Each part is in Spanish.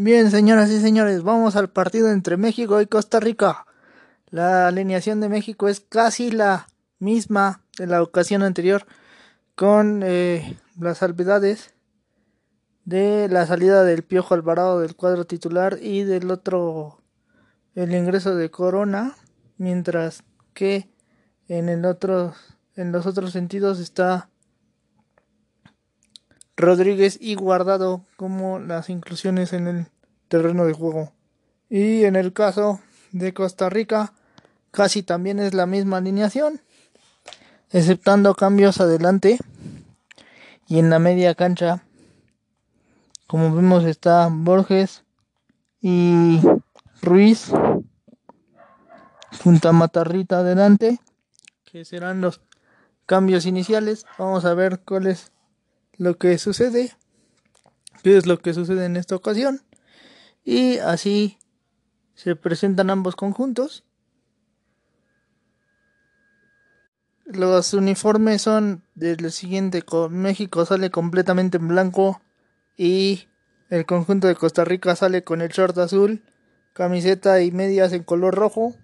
Bien, señoras y señores, vamos al partido entre México y Costa Rica. La alineación de México es casi la misma de la ocasión anterior, con eh, las salvedades de la salida del Piojo Alvarado del cuadro titular y del otro el ingreso de Corona, mientras que en el otro en los otros sentidos está Rodríguez y Guardado como las inclusiones en el terreno de juego. Y en el caso de Costa Rica, casi también es la misma alineación, exceptando cambios adelante y en la media cancha. Como vemos está Borges y Ruiz junto a Matarrita adelante, que serán los cambios iniciales. Vamos a ver cuál es lo que sucede, qué es lo que sucede en esta ocasión. Y así se presentan ambos conjuntos. Los uniformes son del siguiente, México sale completamente en blanco y el conjunto de Costa Rica sale con el short azul, camiseta y medias en color rojo.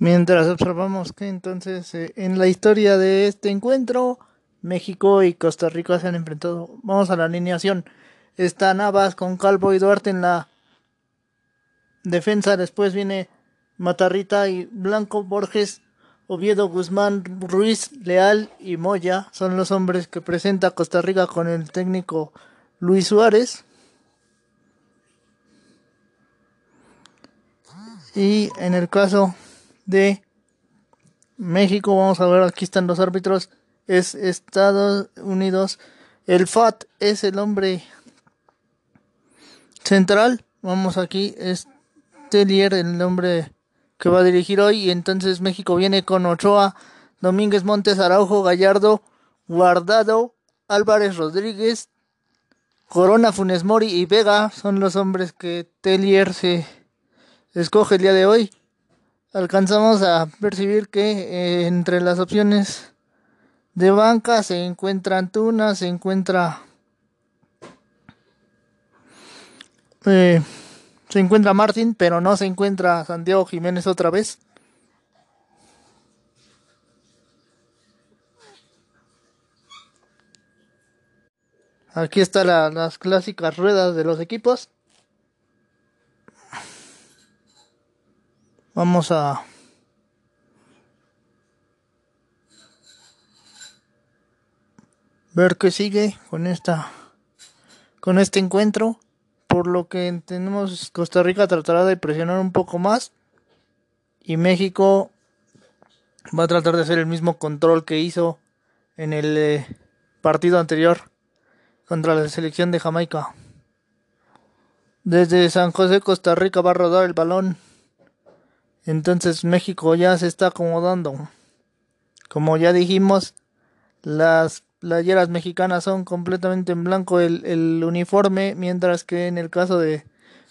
Mientras observamos que entonces eh, en la historia de este encuentro, México y Costa Rica se han enfrentado. Vamos a la alineación. Está Navas con Calvo y Duarte en la defensa. Después viene Matarrita y Blanco Borges, Oviedo Guzmán, Ruiz, Leal y Moya. Son los hombres que presenta Costa Rica con el técnico Luis Suárez. Y en el caso de México. Vamos a ver, aquí están los árbitros. Es Estados Unidos. El FAT es el hombre central. Vamos aquí, es Tellier el nombre que va a dirigir hoy. Y entonces México viene con Ochoa, Domínguez Montes, Araujo, Gallardo, Guardado, Álvarez Rodríguez, Corona, Funes Mori y Vega. Son los hombres que Tellier se escoge el día de hoy alcanzamos a percibir que eh, entre las opciones de banca se encuentra Antuna, se encuentra eh, se encuentra Martín, pero no se encuentra Santiago Jiménez otra vez. Aquí están las clásicas ruedas de los equipos. Vamos a ver qué sigue con esta con este encuentro. Por lo que entendemos Costa Rica tratará de presionar un poco más y México va a tratar de hacer el mismo control que hizo en el eh, partido anterior contra la selección de Jamaica. Desde San José, Costa Rica va a rodar el balón. Entonces México ya se está acomodando. Como ya dijimos, las playeras mexicanas son completamente en blanco el, uniforme, mientras que en el caso de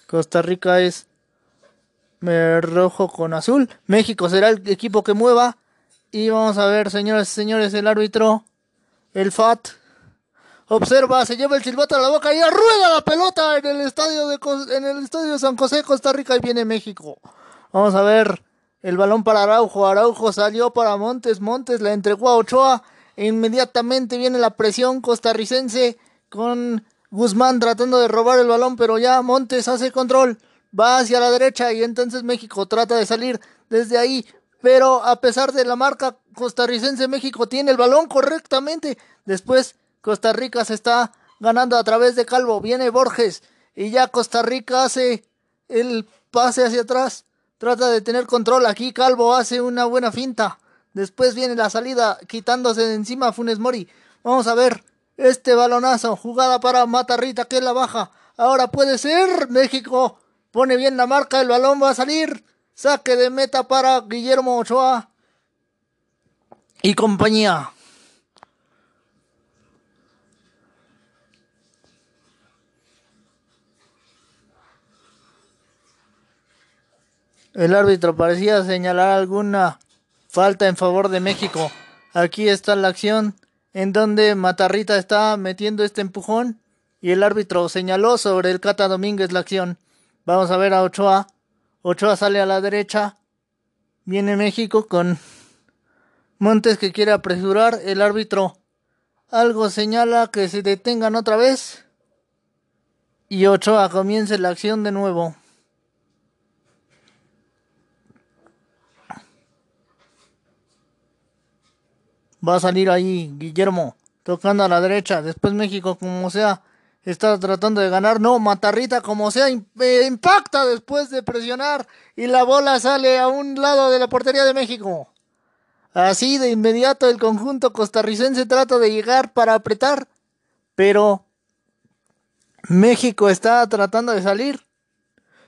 Costa Rica es rojo con azul. México será el equipo que mueva. Y vamos a ver, señoras y señores, el árbitro, el FAT, observa, se lleva el silbato a la boca y rueda la pelota en el estadio de en el estadio de San José, Costa Rica y viene México. Vamos a ver el balón para Araujo. Araujo salió para Montes. Montes le entregó a Ochoa. E inmediatamente viene la presión costarricense con Guzmán tratando de robar el balón, pero ya Montes hace control. Va hacia la derecha y entonces México trata de salir desde ahí. Pero a pesar de la marca costarricense, México tiene el balón correctamente. Después Costa Rica se está ganando a través de Calvo. Viene Borges y ya Costa Rica hace el pase hacia atrás. Trata de tener control. Aquí Calvo hace una buena finta. Después viene la salida quitándose de encima Funes Mori. Vamos a ver este balonazo. Jugada para Matarrita que la baja. Ahora puede ser. México pone bien la marca. El balón va a salir. Saque de meta para Guillermo Ochoa y compañía. El árbitro parecía señalar alguna falta en favor de México. Aquí está la acción en donde Matarrita está metiendo este empujón y el árbitro señaló sobre el Cata Domínguez la acción. Vamos a ver a Ochoa. Ochoa sale a la derecha. Viene México con Montes que quiere apresurar. El árbitro algo señala que se detengan otra vez. Y Ochoa comience la acción de nuevo. Va a salir ahí Guillermo tocando a la derecha. Después México como sea está tratando de ganar. No, Matarrita como sea eh, impacta después de presionar y la bola sale a un lado de la portería de México. Así de inmediato el conjunto costarricense trata de llegar para apretar, pero México está tratando de salir.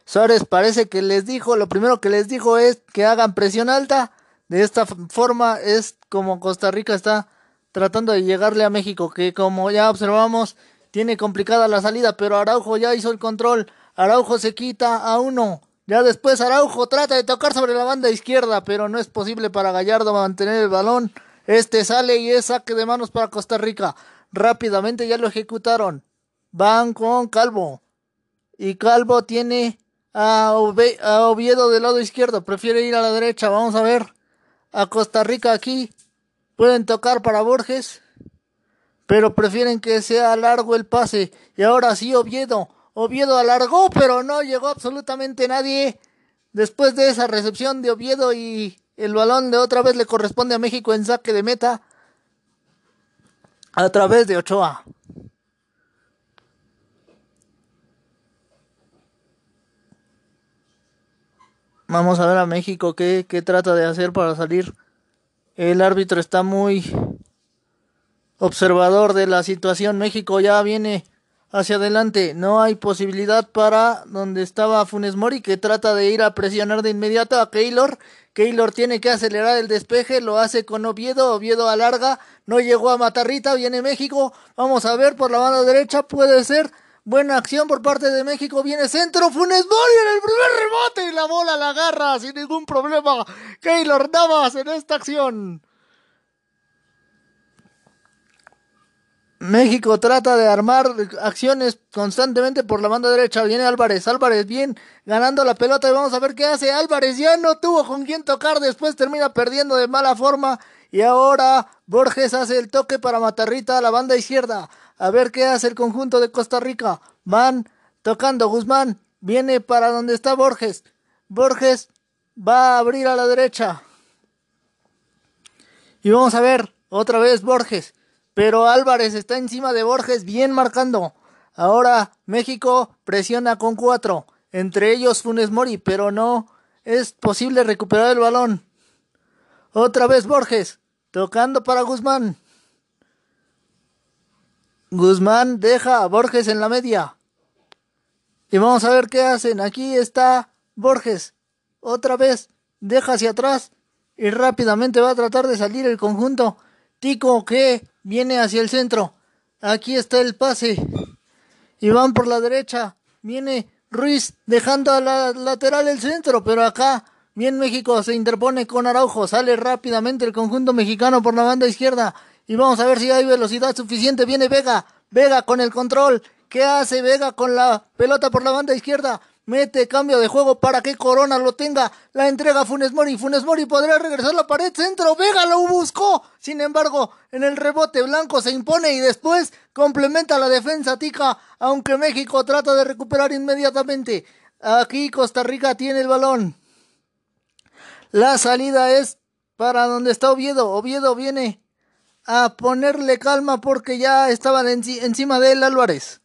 Suárez parece que les dijo, lo primero que les dijo es que hagan presión alta. De esta forma es como Costa Rica está tratando de llegarle a México, que como ya observamos, tiene complicada la salida, pero Araujo ya hizo el control. Araujo se quita a uno. Ya después Araujo trata de tocar sobre la banda izquierda, pero no es posible para Gallardo mantener el balón. Este sale y es saque de manos para Costa Rica. Rápidamente ya lo ejecutaron. Van con Calvo. Y Calvo tiene a, a Oviedo del lado izquierdo. Prefiere ir a la derecha. Vamos a ver. A Costa Rica aquí. Pueden tocar para Borges pero prefieren que sea largo el pase. Y ahora sí, Oviedo. Oviedo alargó, pero no llegó absolutamente nadie. Después de esa recepción de Oviedo y el balón de otra vez le corresponde a México en saque de meta a través de Ochoa. Vamos a ver a México qué, qué trata de hacer para salir. El árbitro está muy observador de la situación. México ya viene hacia adelante. No hay posibilidad para donde estaba Funes Mori que trata de ir a presionar de inmediato a Keylor. Keylor tiene que acelerar el despeje, lo hace con Oviedo, Oviedo alarga, no llegó a Matarrita, viene México. Vamos a ver por la banda derecha, puede ser buena acción por parte de México, viene centro, Funes Mori en el primer rebote y la bola la agarra sin ningún problema. Keylor Navas en esta acción. México trata de armar acciones constantemente por la banda derecha. Viene Álvarez, Álvarez bien ganando la pelota y vamos a ver qué hace Álvarez. Ya no tuvo con quién tocar, después termina perdiendo de mala forma. Y ahora Borges hace el toque para Matarrita a la banda izquierda. A ver qué hace el conjunto de Costa Rica. Van tocando Guzmán. Viene para donde está Borges. Borges va a abrir a la derecha. Y vamos a ver otra vez Borges. Pero Álvarez está encima de Borges, bien marcando. Ahora México presiona con cuatro, entre ellos Funes Mori, pero no es posible recuperar el balón. Otra vez Borges, tocando para Guzmán. Guzmán deja a Borges en la media. Y vamos a ver qué hacen. Aquí está Borges. Otra vez deja hacia atrás y rápidamente va a tratar de salir el conjunto. Tico que Viene hacia el centro. Aquí está el pase. Y van por la derecha. Viene Ruiz dejando a la lateral el centro. Pero acá, bien México se interpone con Araujo. Sale rápidamente el conjunto mexicano por la banda izquierda. Y vamos a ver si hay velocidad suficiente. Viene Vega. Vega con el control. ¿Qué hace Vega con la pelota por la banda izquierda? Mete cambio de juego para que Corona lo tenga. La entrega Funes Mori. Funes Mori podrá regresar la pared centro. Vega lo buscó. Sin embargo, en el rebote blanco se impone y después complementa la defensa tica. Aunque México trata de recuperar inmediatamente. Aquí Costa Rica tiene el balón. La salida es para donde está Oviedo. Oviedo viene a ponerle calma porque ya estaban encima de él Álvarez.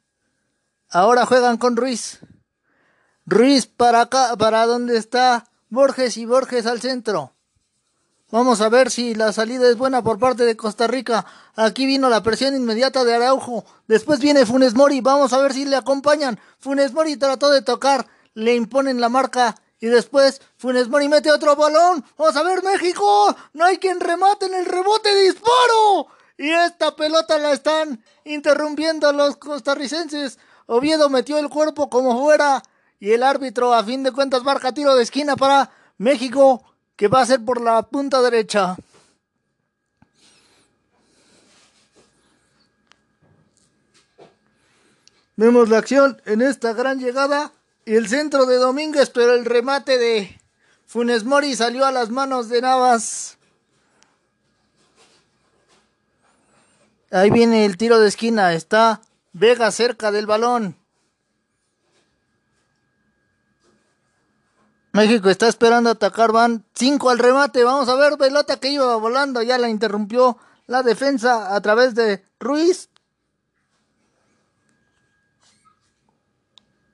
Ahora juegan con Ruiz. Ruiz para acá, para donde está Borges y Borges al centro. Vamos a ver si la salida es buena por parte de Costa Rica. Aquí vino la presión inmediata de Araujo. Después viene Funes Mori. Vamos a ver si le acompañan. Funes Mori trató de tocar. Le imponen la marca. Y después Funes Mori mete otro balón. ¡Vamos a ver México! ¡No hay quien remate en el rebote! ¡Disparo! Y esta pelota la están interrumpiendo los costarricenses. Oviedo metió el cuerpo como fuera. Y el árbitro a fin de cuentas marca tiro de esquina para México que va a ser por la punta derecha. Vemos la acción en esta gran llegada y el centro de Domínguez, pero el remate de Funes Mori salió a las manos de Navas. Ahí viene el tiro de esquina, está Vega cerca del balón. México está esperando atacar, van 5 al remate, vamos a ver, pelota que iba volando, ya la interrumpió la defensa a través de Ruiz.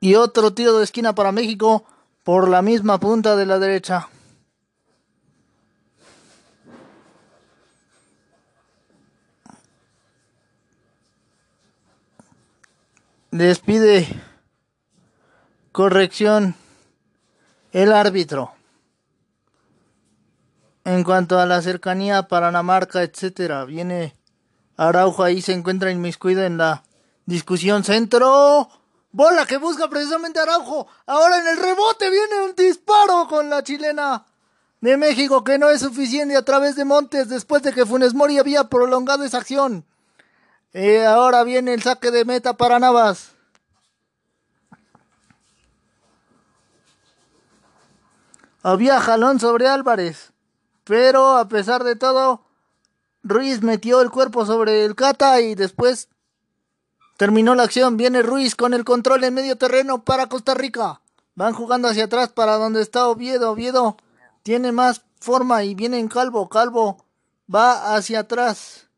Y otro tiro de esquina para México por la misma punta de la derecha. Despide corrección el árbitro. En cuanto a la cercanía para la marca, etcétera, viene Araujo ahí se encuentra inmiscuido en la discusión centro. Bola que busca precisamente Araujo. Ahora en el rebote viene un disparo con la chilena de México que no es suficiente a través de Montes después de que Funes Mori había prolongado esa acción. Eh, ahora viene el saque de meta para Navas. Había jalón sobre Álvarez, pero a pesar de todo, Ruiz metió el cuerpo sobre el Cata y después Terminó la acción, viene Ruiz con el control en medio terreno para Costa Rica. Van jugando hacia atrás para donde está Oviedo. Oviedo tiene más forma y viene en Calvo. Calvo va hacia atrás.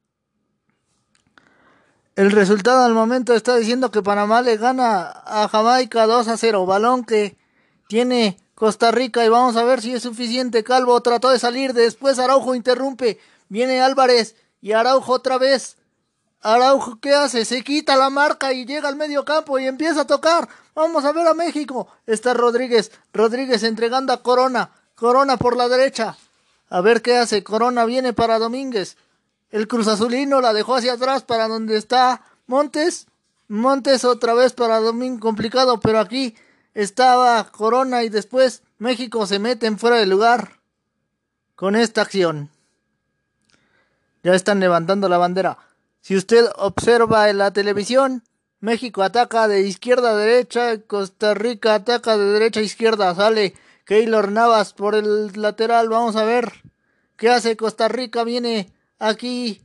El resultado al momento está diciendo que Panamá le gana a Jamaica 2 a 0. Balón que tiene Costa Rica y vamos a ver si es suficiente. Calvo trató de salir, después Araujo interrumpe. Viene Álvarez y Araujo otra vez. Araujo, ¿qué hace? Se quita la marca y llega al medio campo y empieza a tocar. Vamos a ver a México. Está Rodríguez. Rodríguez entregando a Corona. Corona por la derecha. A ver qué hace. Corona viene para Domínguez. El Cruz Azulino la dejó hacia atrás para donde está Montes. Montes otra vez para Domínguez. Complicado, pero aquí estaba Corona y después México se mete en fuera de lugar con esta acción. Ya están levantando la bandera. Si usted observa en la televisión, México ataca de izquierda a derecha, Costa Rica ataca de derecha a izquierda, sale Keylor Navas por el lateral, vamos a ver qué hace Costa Rica, viene aquí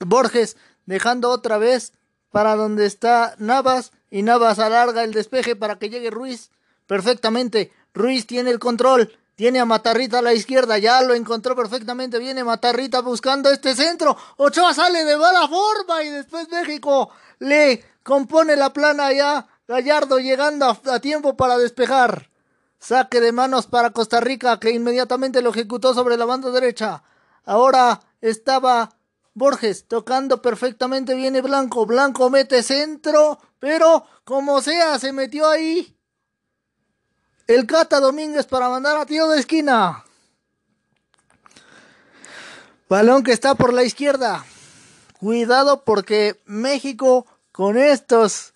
Borges dejando otra vez para donde está Navas y Navas alarga el despeje para que llegue Ruiz. Perfectamente, Ruiz tiene el control, tiene a Matarrita a la izquierda, ya lo encontró perfectamente. Viene Matarrita buscando este centro. Ochoa sale de mala forma y después México le compone la plana ya. Gallardo llegando a, tiempo para despejar. Saque de manos para Costa Rica que inmediatamente lo ejecutó sobre la banda derecha. Ahora estaba Borges tocando perfectamente. Viene Blanco. Blanco mete centro. Pero como sea, se metió ahí. El Cata Domínguez para mandar a tiro de esquina. Balón que está por la izquierda. Cuidado porque México con estos,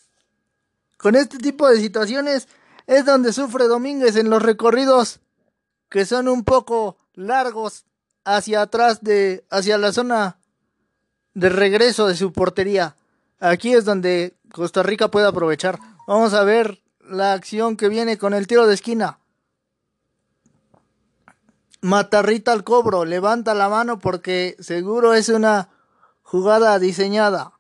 con este tipo de situaciones es donde sufre Domínguez en los recorridos que son un poco largos hacia atrás de, hacia la zona de regreso de su portería. Aquí es donde Costa Rica puede aprovechar. Vamos a ver la acción que viene con el tiro de esquina. Matarrita al cobro, levanta la mano porque seguro es una jugada diseñada.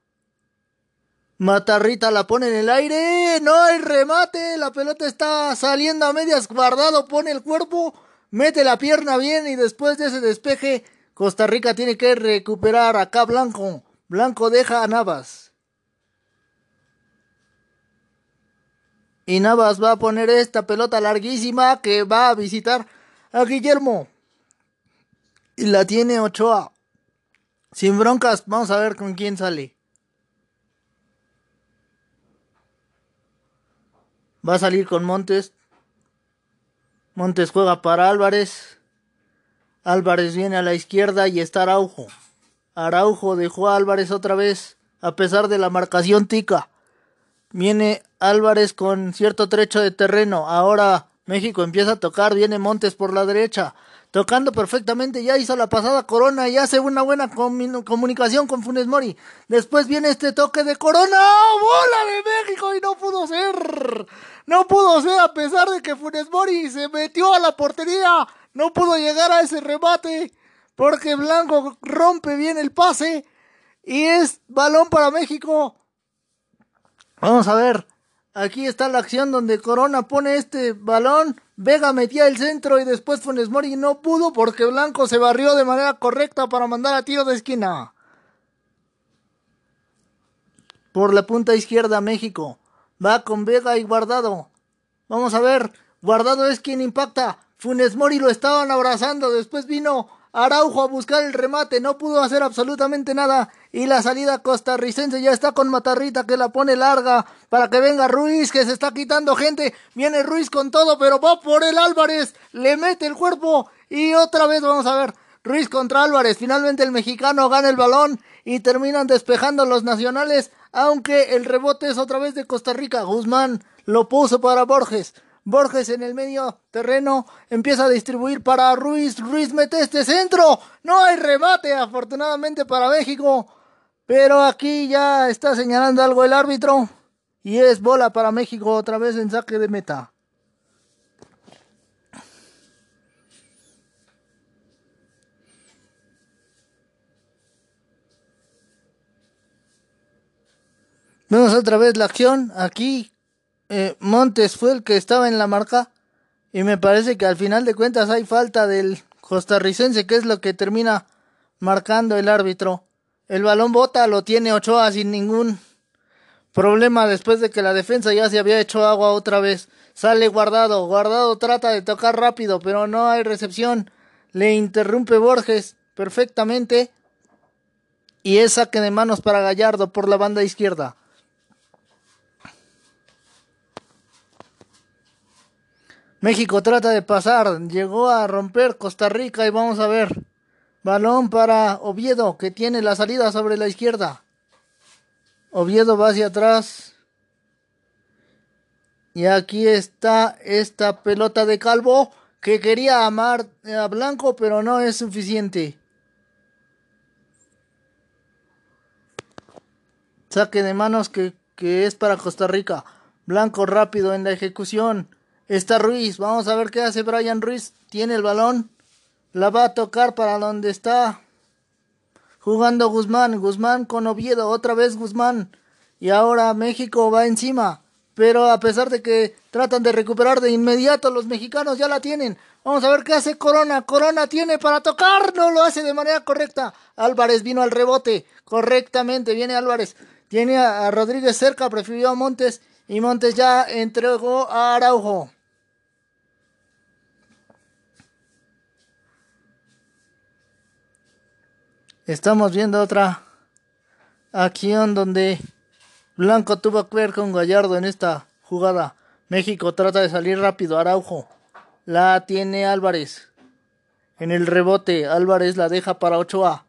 Matarrita la pone en el aire, no hay remate, la pelota está saliendo a medias guardado, pone el cuerpo, mete la pierna bien y después de ese despeje Costa Rica tiene que recuperar acá Blanco. Blanco deja a Navas. Y Navas va a poner esta pelota larguísima que va a visitar a Guillermo. Y la tiene Ochoa. Sin broncas, vamos a ver con quién sale. Va a salir con Montes. Montes juega para Álvarez. Álvarez viene a la izquierda y está Araujo. Araujo dejó a Álvarez otra vez, a pesar de la marcación tica. Viene Álvarez con cierto trecho de terreno. Ahora México empieza a tocar. Viene Montes por la derecha. Tocando perfectamente. Ya hizo la pasada Corona y hace una buena comunicación con Funes Mori. Después viene este toque de Corona. ¡Oh, ¡Bola de México! y no pudo ser. No pudo ser a pesar de que Funes Mori se metió a la portería. No pudo llegar a ese remate porque Blanco rompe bien el pase y es balón para México. Vamos a ver. Aquí está la acción donde Corona pone este balón. Vega metía el centro y después Funes Mori no pudo porque Blanco se barrió de manera correcta para mandar a tiro de esquina. Por la punta izquierda México. Va con Vega y Guardado. Vamos a ver. Guardado es quien impacta. Funes Mori lo estaban abrazando. Después vino Araujo a buscar el remate. No pudo hacer absolutamente nada. Y la salida costarricense ya está con Matarrita que la pone larga para que venga Ruiz que se está quitando gente. Viene Ruiz con todo, pero va por el Álvarez. Le mete el cuerpo y otra vez vamos a ver. Ruiz contra Álvarez. Finalmente el mexicano gana el balón y terminan despejando los nacionales. Aunque el rebote es otra vez de Costa Rica. Guzmán lo puso para Borges. Borges en el medio terreno empieza a distribuir para Ruiz. Ruiz mete este centro. No hay remate, afortunadamente para México. Pero aquí ya está señalando algo el árbitro. Y es bola para México otra vez en saque de meta. Vemos otra vez la acción. Aquí eh, Montes fue el que estaba en la marca. Y me parece que al final de cuentas hay falta del costarricense, que es lo que termina marcando el árbitro. El balón bota lo tiene Ochoa sin ningún problema después de que la defensa ya se había hecho agua otra vez. Sale guardado, guardado trata de tocar rápido, pero no hay recepción. Le interrumpe Borges perfectamente. Y es saque de manos para Gallardo por la banda izquierda. México trata de pasar, llegó a romper Costa Rica y vamos a ver. Balón para Oviedo, que tiene la salida sobre la izquierda. Oviedo va hacia atrás. Y aquí está esta pelota de Calvo que quería amar a Blanco, pero no es suficiente. Saque de manos que, que es para Costa Rica. Blanco rápido en la ejecución. Está Ruiz. Vamos a ver qué hace Brian Ruiz. Tiene el balón. La va a tocar para donde está jugando Guzmán. Guzmán con Oviedo. Otra vez Guzmán. Y ahora México va encima. Pero a pesar de que tratan de recuperar de inmediato, los mexicanos ya la tienen. Vamos a ver qué hace Corona. Corona tiene para tocar. No lo hace de manera correcta. Álvarez vino al rebote. Correctamente. Viene Álvarez. Tiene a Rodríguez cerca. Prefirió a Montes. Y Montes ya entregó a Araujo. Estamos viendo otra acción donde Blanco tuvo que ver con Gallardo en esta jugada. México trata de salir rápido. Araujo la tiene Álvarez. En el rebote, Álvarez la deja para Ochoa.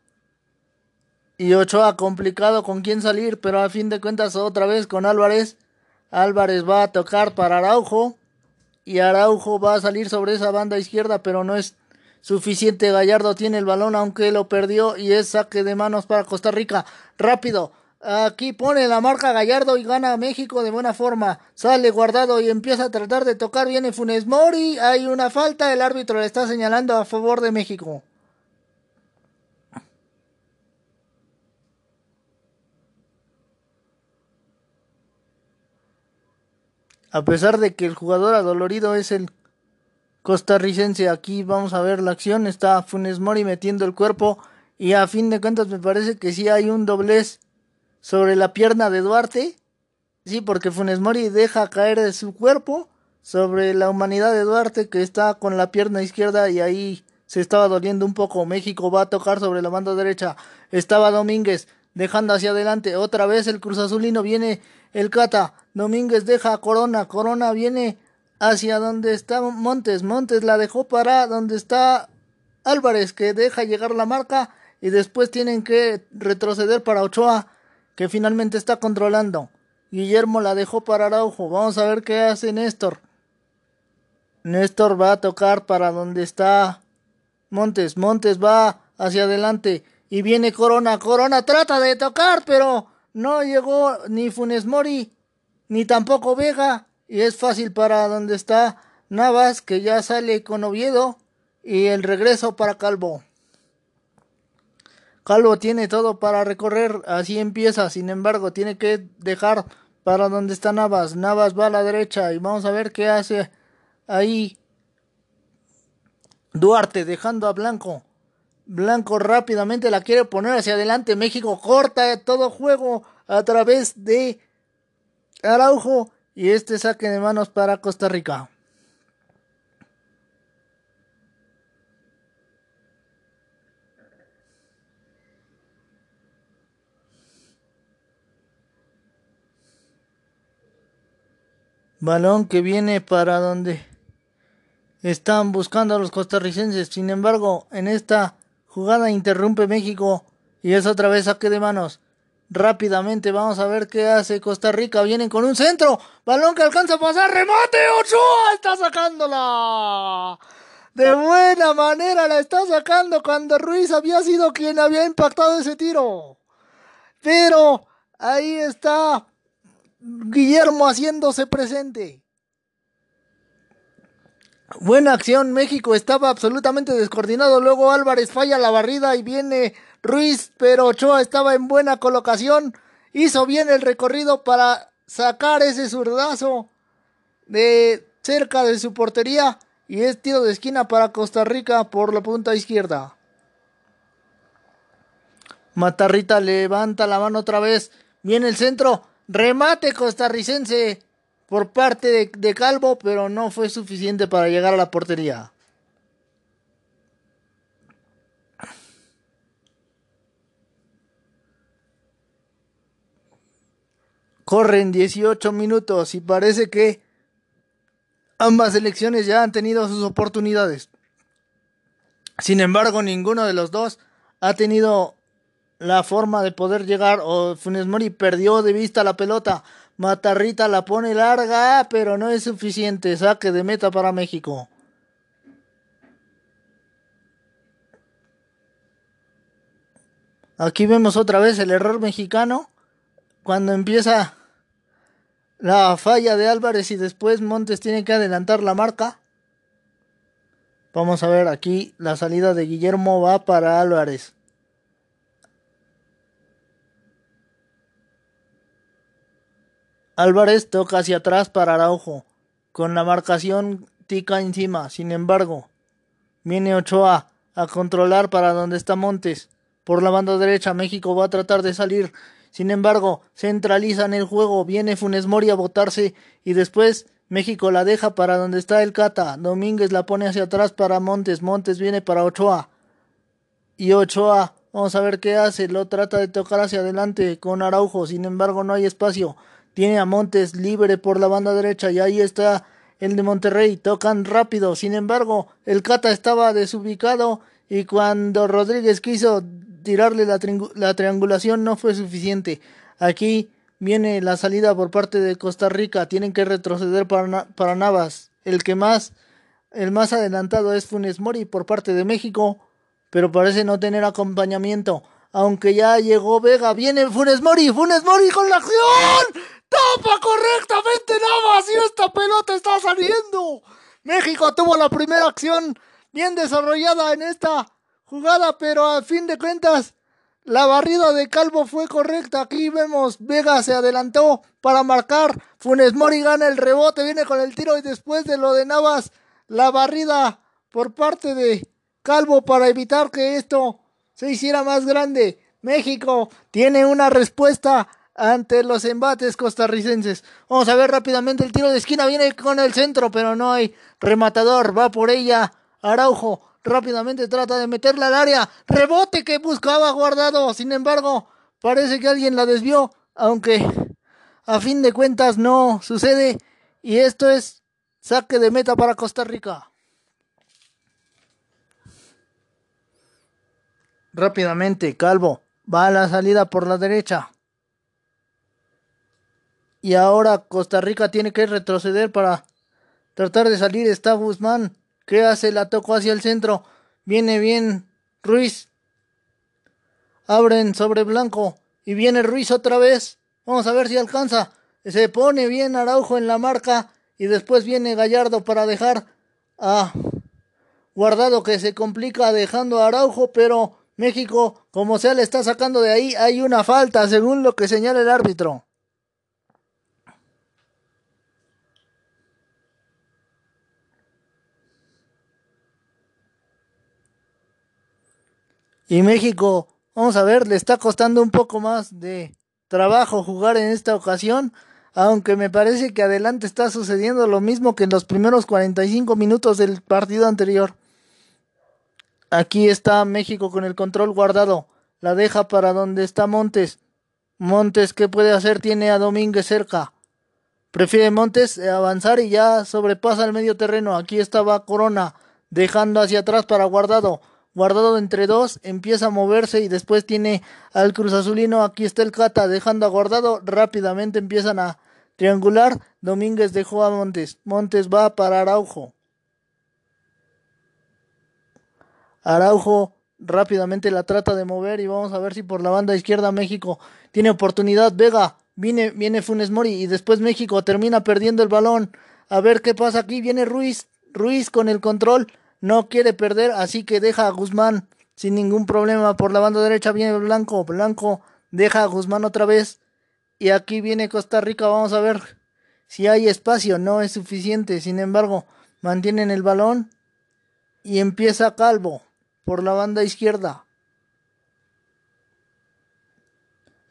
Y Ochoa complicado con quién salir, pero a fin de cuentas otra vez con Álvarez. Álvarez va a tocar para Araujo. Y Araujo va a salir sobre esa banda izquierda, pero no es Suficiente Gallardo tiene el balón aunque lo perdió y es saque de manos para Costa Rica. Rápido. Aquí pone la marca Gallardo y gana México de buena forma. Sale guardado y empieza a tratar de tocar. Viene Funes Mori. Hay una falta. El árbitro le está señalando a favor de México. A pesar de que el jugador adolorido es el costarricense. Aquí vamos a ver la acción. Está Funes Mori metiendo el cuerpo. Y a fin de cuentas me parece que sí hay un doblez sobre la pierna de Duarte. Sí, porque Funes Mori deja caer de su cuerpo sobre la humanidad de Duarte que está con la pierna izquierda y ahí se estaba doliendo un poco. México va a tocar sobre la banda derecha. Estaba Domínguez dejando hacia adelante. Otra vez el Cruz Azulino viene el Cata. Domínguez deja a Corona. Corona viene hacia donde está Montes. Montes la dejó para donde está Álvarez, que deja llegar la marca y después tienen que retroceder para Ochoa, que finalmente está controlando. Guillermo la dejó para Araujo. Vamos a ver qué hace Néstor. Néstor va a tocar para donde está Montes. Montes va hacia adelante y viene Corona. Corona trata de tocar, pero no llegó ni Funes Mori ni tampoco Vega. Y es fácil para donde está Navas, que ya sale con Oviedo. Y el regreso para Calvo. Calvo tiene todo para recorrer, así empieza. Sin embargo, tiene que dejar para donde está Navas. Navas va a la derecha y vamos a ver qué hace ahí Duarte dejando a Blanco. Blanco rápidamente la quiere poner hacia adelante. México corta todo juego a través de Araujo y este saque de manos para Costa Rica. Balón que viene para donde están buscando a los costarricenses. Sin embargo, en esta jugada interrumpe México y es otra vez saque de manos. Rápidamente vamos a ver qué hace Costa Rica. Vienen con un centro. Balón que alcanza a pasar. Remate. Ochoa está sacándola. De buena manera la está sacando cuando Ruiz había sido quien había impactado ese tiro. Pero ahí está Guillermo haciéndose presente. Buena acción, México estaba absolutamente descoordinado. Luego Álvarez falla la barrida y viene Ruiz, pero Ochoa estaba en buena colocación. Hizo bien el recorrido para sacar ese zurdazo de cerca de su portería. Y es tiro de esquina para Costa Rica por la punta izquierda. Matarrita levanta la mano otra vez. Viene el centro. Remate costarricense por parte de, Calvo, pero no fue suficiente para llegar a la portería. Corren 18 minutos y parece que ambas selecciones ya han tenido sus oportunidades. Sin embargo, ninguno de los dos ha tenido la forma de poder llegar o Funes Mori perdió de vista la pelota. Matarrita la pone larga, pero no es suficiente. Saque de meta para México. Aquí vemos otra vez el error mexicano cuando empieza la falla de Álvarez y después Montes tiene que adelantar la marca. Vamos a ver aquí la salida de Guillermo va para Álvarez. Álvarez toca hacia atrás para Araujo, con la marcación tica encima. Sin embargo, viene Ochoa a controlar para donde está Montes. Por la banda derecha, México va a tratar de salir. Sin embargo, centralizan el juego. Viene Funes Mori a botarse y después México la deja para donde está el Cata. Domínguez la pone hacia atrás para Montes. Montes viene para Ochoa. Y Ochoa, vamos a ver qué hace. Lo trata de tocar hacia adelante con Araujo. Sin embargo, no hay espacio. Tiene a Montes libre por la banda derecha y ahí está el de Monterrey. Tocan rápido. Sin embargo, el Cata estaba desubicado y cuando Rodríguez quiso tirarle la, la triangulación no fue suficiente. Aquí viene la salida por parte de Costa Rica. Tienen que retroceder para, para Navas. El que más, el más adelantado es Funes Mori por parte de México, pero parece no tener acompañamiento. Aunque ya llegó Vega, viene Funes Mori, Funes Mori con la acción. ¡Tapa correctamente Navas y esta pelota está saliendo! México tuvo la primera acción bien desarrollada en esta jugada, pero a fin de cuentas la barrida de Calvo fue correcta. Aquí vemos Vega se adelantó para marcar. Funes Mori gana el rebote, viene con el tiro y después de lo de Navas, la barrida por parte de Calvo para evitar que esto se hiciera más grande. México tiene una respuesta ante los embates costarricenses. Vamos a ver rápidamente el tiro de esquina. Viene con el centro, pero no hay rematador. Va por ella Araujo. Rápidamente trata de meterla al área. Rebote que buscaba guardado. Sin embargo, parece que alguien la desvió. Aunque a fin de cuentas no sucede. Y esto es saque de meta para Costa Rica. Rápidamente, Calvo va a la salida por la derecha. Y ahora Costa Rica tiene que retroceder para tratar de salir. Está Guzmán. ¿Qué hace? La tocó hacia el centro. Viene bien Ruiz. Abren sobre Blanco. Y viene Ruiz otra vez. Vamos a ver si alcanza. Se pone bien Araujo en la marca y después viene Gallardo para dejar a Guardado que se complica dejando a Araujo, pero México, como sea, le está sacando de ahí. Hay una falta, según lo que señala el árbitro. Y México, vamos a ver, le está costando un poco más de trabajo jugar en esta ocasión, aunque me parece que adelante está sucediendo lo mismo que en los primeros 45 minutos del partido anterior. Aquí está México con el control guardado. La deja para donde está Montes. Montes, ¿qué puede hacer? Tiene a Domínguez cerca. Prefiere Montes avanzar y ya sobrepasa el medio terreno. Aquí estaba Corona, dejando hacia atrás para Guardado. Guardado entre dos, empieza a moverse y después tiene al Cruz Azulino. Aquí está el Cata, dejando a Guardado. Rápidamente empiezan a triangular. Domínguez dejó a Montes. Montes va para Araujo. Araujo rápidamente la trata de mover y vamos a ver si por la banda izquierda México tiene oportunidad. Vega, viene, viene Funes Mori y después México termina perdiendo el balón. A ver qué pasa aquí. Viene Ruiz. Ruiz con el control no quiere perder, así que deja a Guzmán sin ningún problema. Por la banda derecha viene Blanco, Blanco deja a Guzmán otra vez. Y aquí viene Costa Rica, vamos a ver si hay espacio, no es suficiente. Sin embargo, mantienen el balón y empieza Calvo por la banda izquierda.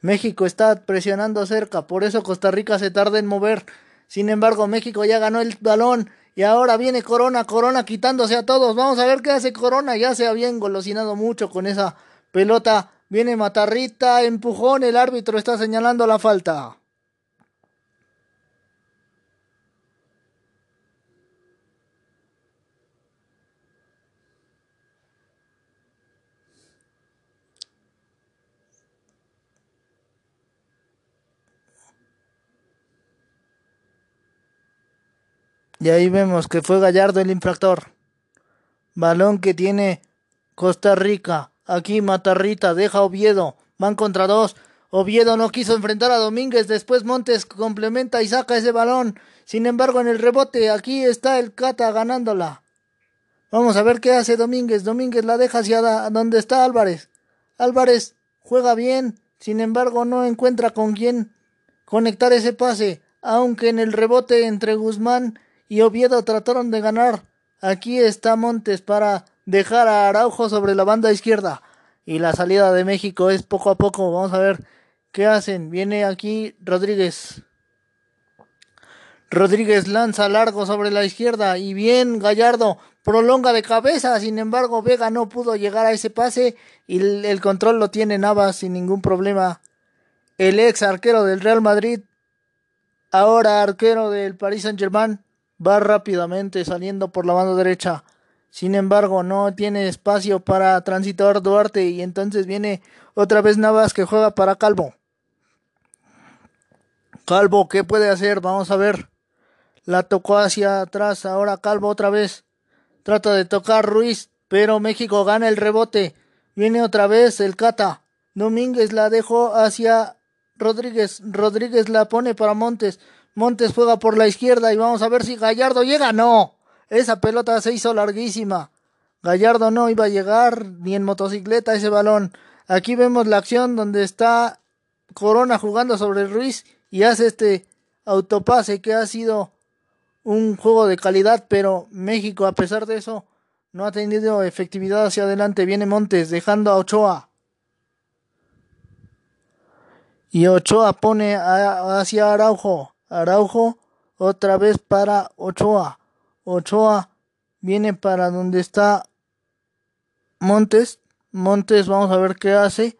México está presionando cerca, por eso Costa Rica se tarda en mover. Sin embargo, México ya ganó el balón y ahora viene Corona, Corona quitándose a todos. Vamos a ver qué hace Corona. Ya se había engolosinado mucho con esa pelota. Viene Matarrita, empujón. El árbitro está señalando la falta. Y ahí vemos que fue Gallardo el infractor. Balón que tiene Costa Rica. Aquí Matarrita deja Oviedo. Van contra dos. Oviedo no quiso enfrentar a Domínguez. Después Montes complementa y saca ese balón. Sin embargo, en el rebote, aquí está el Cata ganándola. Vamos a ver qué hace Domínguez. Domínguez la deja hacia donde está Álvarez. Álvarez juega bien. Sin embargo, no encuentra con quién conectar ese pase. Aunque en el rebote entre Guzmán y Oviedo trataron de ganar. Aquí está Montes para dejar a Araujo sobre la banda izquierda. Y la salida de México es poco a poco. Vamos a ver qué hacen. Viene aquí Rodríguez. Rodríguez lanza largo sobre la izquierda y bien Gallardo prolonga de cabeza. Sin embargo, Vega no pudo llegar a ese pase y el, el control lo tiene Navas sin ningún problema. El ex arquero del Real Madrid, ahora arquero del Paris Saint Germain, va rápidamente saliendo por la banda derecha. Sin embargo, no tiene espacio para transitar Duarte y entonces viene otra vez Navas que juega para Calvo. Calvo, ¿qué puede hacer? Vamos a ver. La tocó hacia atrás, ahora Calvo otra vez. Trata de tocar Ruiz, pero México gana el rebote. Viene otra vez el Cata. Domínguez la dejó hacia Rodríguez. Rodríguez la pone para Montes. Montes juega por la izquierda y vamos a ver si Gallardo llega. No, esa pelota se hizo larguísima. Gallardo no iba a llegar ni en motocicleta ese balón. Aquí vemos la acción donde está Corona jugando sobre Ruiz y hace este autopase que ha sido un juego de calidad, pero México a pesar de eso no ha tenido efectividad hacia adelante. Viene Montes dejando a Ochoa. Y Ochoa pone hacia Araujo. Araujo otra vez para Ochoa. Ochoa viene para donde está Montes. Montes, vamos a ver qué hace.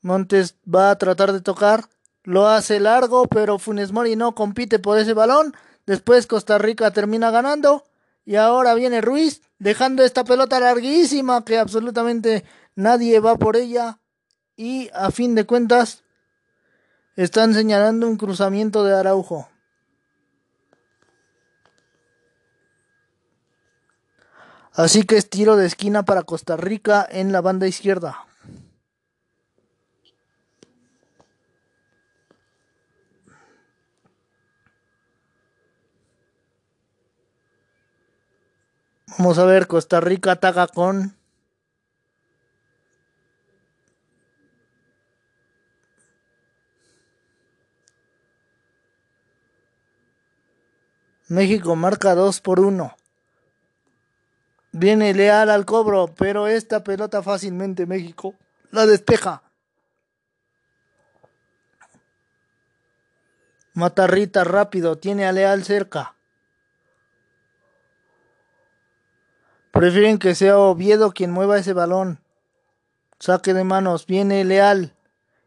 Montes va a tratar de tocar. Lo hace largo, pero Funes Mori no compite por ese balón. Después Costa Rica termina ganando. Y ahora viene Ruiz, dejando esta pelota larguísima que absolutamente nadie va por ella. Y a fin de cuentas, están señalando un cruzamiento de Araujo. Así que es tiro de esquina para Costa Rica en la banda izquierda. Vamos a ver, Costa Rica ataca con México marca 2 por 1. Viene Leal al cobro, pero esta pelota fácilmente México la despeja. Matarrita rápido, tiene a Leal cerca. Prefieren que sea Oviedo quien mueva ese balón. Saque de manos, viene Leal.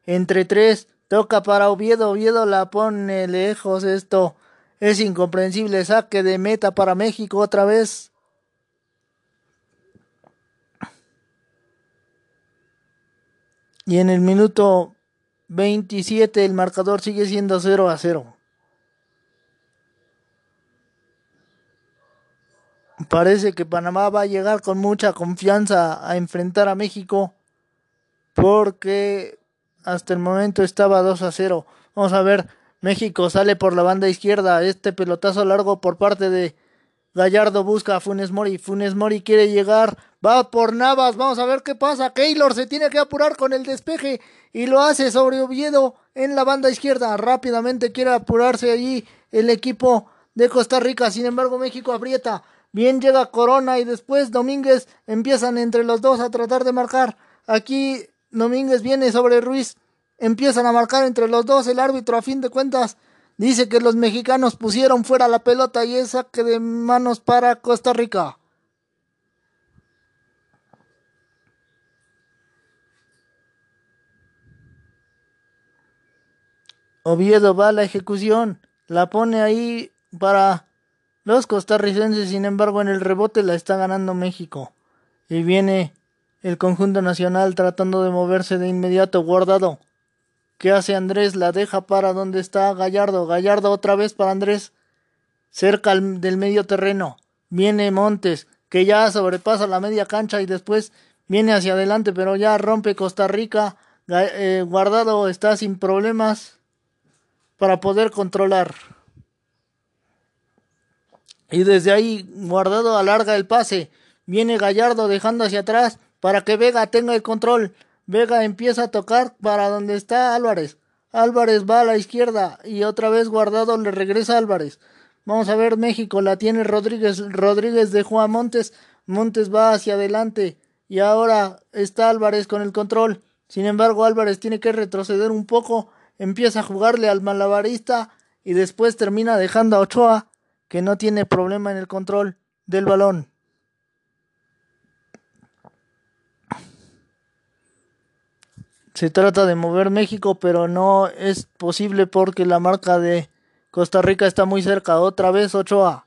Entre tres, toca para Oviedo, Oviedo la pone lejos esto. Es incomprensible, saque de meta para México otra vez. Y en el minuto 27 el marcador sigue siendo 0 a 0. Parece que Panamá va a llegar con mucha confianza a enfrentar a México porque hasta el momento estaba 2 a 0. Vamos a ver, México sale por la banda izquierda, este pelotazo largo por parte de Gallardo busca a Funes Mori, Funes Mori quiere llegar, va por Navas, vamos a ver qué pasa, Keylor se tiene que apurar con el despeje y lo hace sobre Oviedo en la banda izquierda, rápidamente quiere apurarse allí el equipo de Costa Rica, sin embargo México aprieta, Bien llega Corona y después Domínguez. Empiezan entre los dos a tratar de marcar. Aquí Domínguez viene sobre Ruiz. Empiezan a marcar entre los dos. El árbitro a fin de cuentas dice que los mexicanos pusieron fuera la pelota y es saque de manos para Costa Rica. Oviedo va a la ejecución. La pone ahí para los costarricenses, sin embargo, en el rebote la está ganando México. Y viene el conjunto nacional tratando de moverse de inmediato. Guardado. ¿Qué hace Andrés? La deja para donde está Gallardo. Gallardo otra vez para Andrés. Cerca del medio terreno. Viene Montes, que ya sobrepasa la media cancha y después viene hacia adelante, pero ya rompe Costa Rica. Eh, guardado está sin problemas para poder controlar. Y desde ahí Guardado alarga el pase. Viene Gallardo dejando hacia atrás para que Vega tenga el control. Vega empieza a tocar para donde está Álvarez. Álvarez va a la izquierda y otra vez Guardado le regresa Álvarez. Vamos a ver México, la tiene Rodríguez, Rodríguez de Juan Montes. Montes va hacia adelante y ahora está Álvarez con el control. Sin embargo, Álvarez tiene que retroceder un poco, empieza a jugarle al malabarista y después termina dejando a Ochoa que no tiene problema en el control del balón. Se trata de mover México, pero no es posible porque la marca de Costa Rica está muy cerca. Otra vez Ochoa.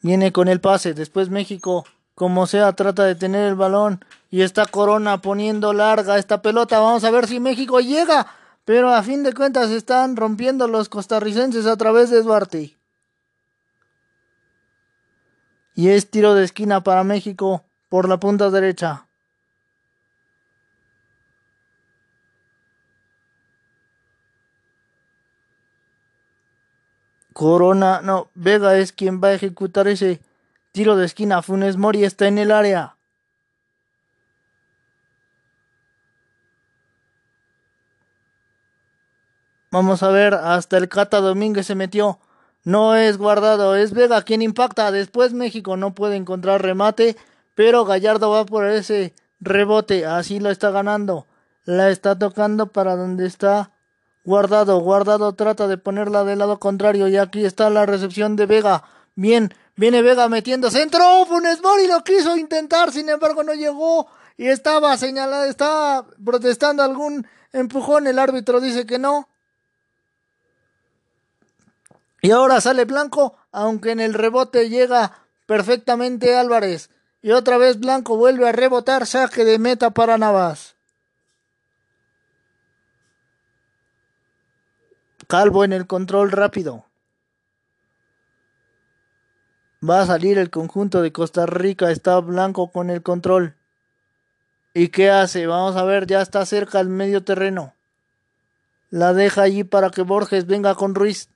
Viene con el pase. Después México, como sea, trata de tener el balón. Y está Corona poniendo larga esta pelota. Vamos a ver si México llega. Pero a fin de cuentas están rompiendo los costarricenses a través de Duarte. Y es tiro de esquina para México por la punta derecha. Corona, no, Vega es quien va a ejecutar ese tiro de esquina. Funes Mori está en el área. Vamos a ver, hasta el Cata Domínguez se metió. No es guardado, es Vega quien impacta. Después México no puede encontrar remate, pero Gallardo va por ese rebote. Así lo está ganando. La está tocando para donde está guardado. Guardado trata de ponerla del lado contrario y aquí está la recepción de Vega. Bien, viene Vega metiendo centro. Funes Mori lo quiso intentar, sin embargo no llegó y estaba señalado, estaba protestando algún empujón. El árbitro dice que no. Y ahora sale Blanco, aunque en el rebote llega perfectamente Álvarez. Y otra vez Blanco vuelve a rebotar, saque de meta para Navas. Calvo en el control rápido. Va a salir el conjunto de Costa Rica, está Blanco con el control. ¿Y qué hace? Vamos a ver, ya está cerca el medio terreno. La deja allí para que Borges venga con Ruiz.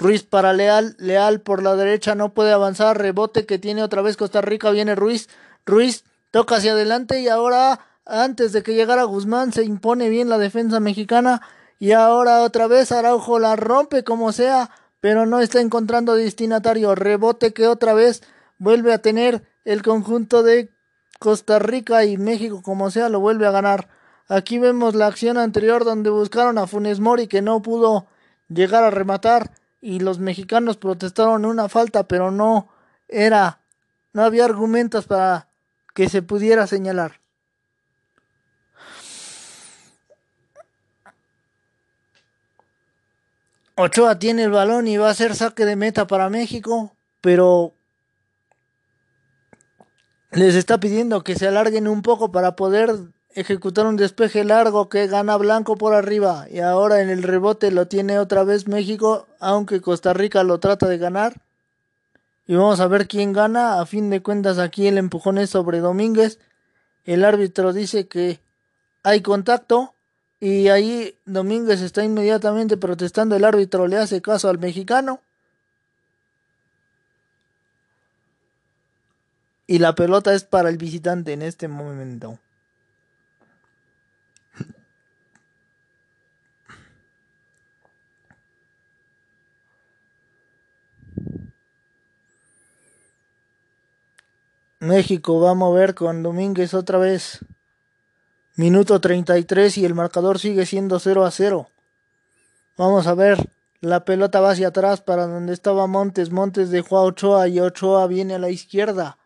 Ruiz para Leal, Leal por la derecha no puede avanzar, rebote que tiene otra vez Costa Rica, viene Ruiz, Ruiz toca hacia adelante y ahora antes de que llegara Guzmán se impone bien la defensa mexicana y ahora otra vez Araujo la rompe como sea, pero no está encontrando destinatario, rebote que otra vez vuelve a tener el conjunto de Costa Rica y México como sea lo vuelve a ganar. Aquí vemos la acción anterior donde buscaron a Funes Mori que no pudo llegar a rematar y los mexicanos protestaron una falta, pero no era, no había argumentos para que se pudiera señalar. Ochoa tiene el balón y va a ser saque de meta para México, pero les está pidiendo que se alarguen un poco para poder ejecutar un despeje largo que gana Blanco por arriba y ahora en el rebote lo tiene otra vez México, aunque Costa Rica lo trata de ganar. Y vamos a ver quién gana. A fin de cuentas aquí el empujón es sobre Domínguez. El árbitro dice que hay contacto y ahí Domínguez está inmediatamente protestando. El árbitro le hace caso al mexicano. Y la pelota es para el visitante en este momento. México va a mover con Domínguez otra vez. Minuto 33 y el marcador sigue siendo 0 a 0. Vamos a ver. La pelota va hacia atrás para donde estaba Montes. Montes dejó a Ochoa y Ochoa viene a la izquierda.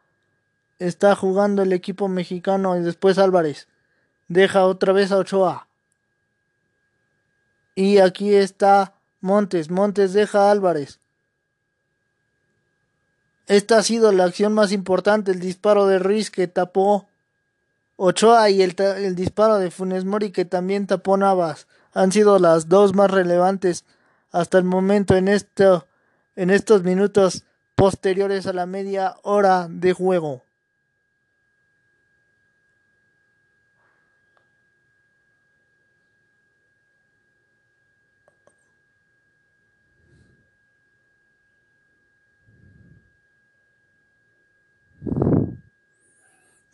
Está jugando el equipo mexicano y después Álvarez. Deja otra vez a Ochoa. Y aquí está Montes. Montes deja a Álvarez. Esta ha sido la acción más importante, el disparo de Ruiz que tapó Ochoa y el, el disparo de Funes Mori que también tapó Navas. Han sido las dos más relevantes hasta el momento en, esto, en estos minutos posteriores a la media hora de juego.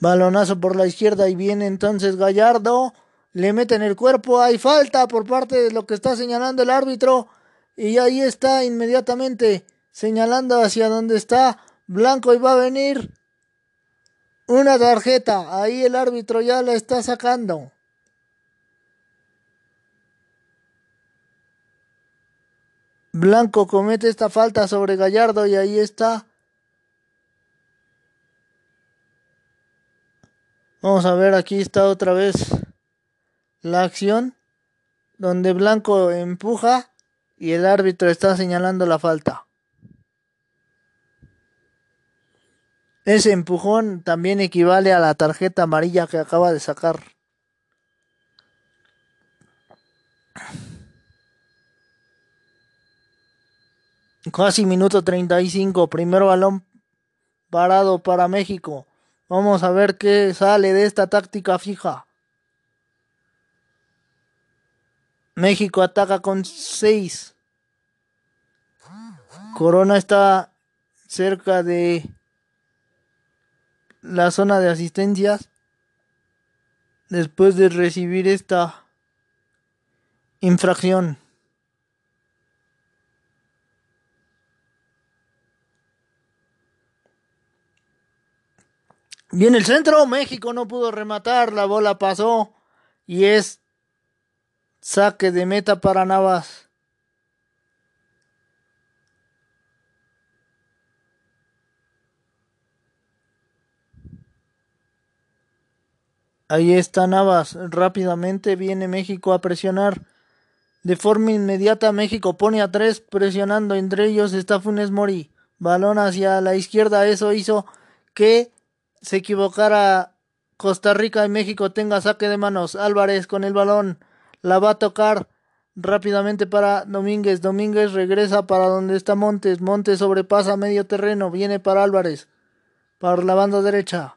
Balonazo por la izquierda y viene entonces Gallardo. Le meten el cuerpo. Hay falta por parte de lo que está señalando el árbitro. Y ahí está inmediatamente señalando hacia donde está Blanco y va a venir una tarjeta. Ahí el árbitro ya la está sacando. Blanco comete esta falta sobre Gallardo y ahí está Vamos a ver, aquí está otra vez la acción donde Blanco empuja y el árbitro está señalando la falta. Ese empujón también equivale a la tarjeta amarilla que acaba de sacar. Casi minuto 35, primer balón parado para México. Vamos a ver qué sale de esta táctica fija. México ataca con 6. Corona está cerca de la zona de asistencias después de recibir esta infracción. Viene el centro, México no pudo rematar, la bola pasó y es saque de meta para Navas. Ahí está Navas, rápidamente viene México a presionar. De forma inmediata México pone a tres presionando, entre ellos está Funes Mori. Balón hacia la izquierda, eso hizo que se equivocara Costa Rica y México tenga saque de manos. Álvarez con el balón. La va a tocar rápidamente para Domínguez. Domínguez regresa para donde está Montes. Montes sobrepasa medio terreno. Viene para Álvarez. Para la banda derecha.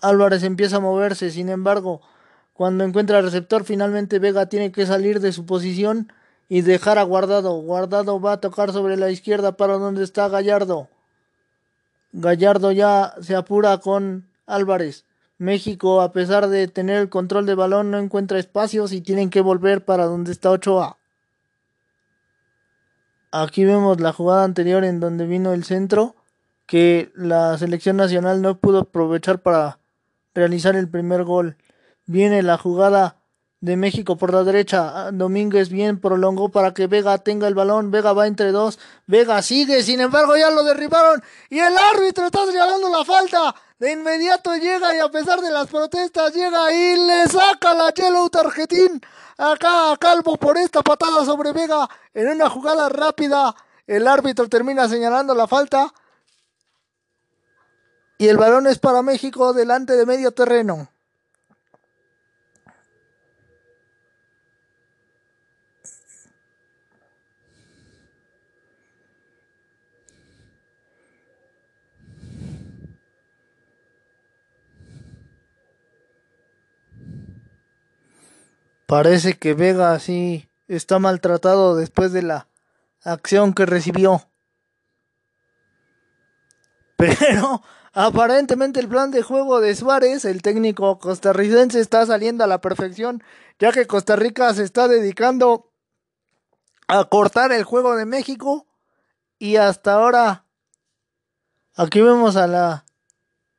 Álvarez empieza a moverse. Sin embargo, cuando encuentra el receptor, finalmente Vega tiene que salir de su posición y dejar a Guardado. Guardado va a tocar sobre la izquierda para donde está Gallardo. Gallardo ya se apura con Álvarez. México, a pesar de tener el control de balón, no encuentra espacios y tienen que volver para donde está Ochoa. Aquí vemos la jugada anterior en donde vino el centro que la selección nacional no pudo aprovechar para realizar el primer gol. Viene la jugada de México por la derecha. Domínguez bien prolongó para que Vega tenga el balón. Vega va entre dos. Vega sigue, sin embargo ya lo derribaron. Y el árbitro está señalando la falta. De inmediato llega y a pesar de las protestas llega y le saca la Yellow Tarjetín acá a Calvo por esta patada sobre Vega en una jugada rápida. El árbitro termina señalando la falta. Y el balón es para México delante de medio terreno. Parece que Vega sí está maltratado después de la acción que recibió. Pero aparentemente el plan de juego de Suárez, el técnico costarricense, está saliendo a la perfección, ya que Costa Rica se está dedicando a cortar el juego de México y hasta ahora aquí vemos a la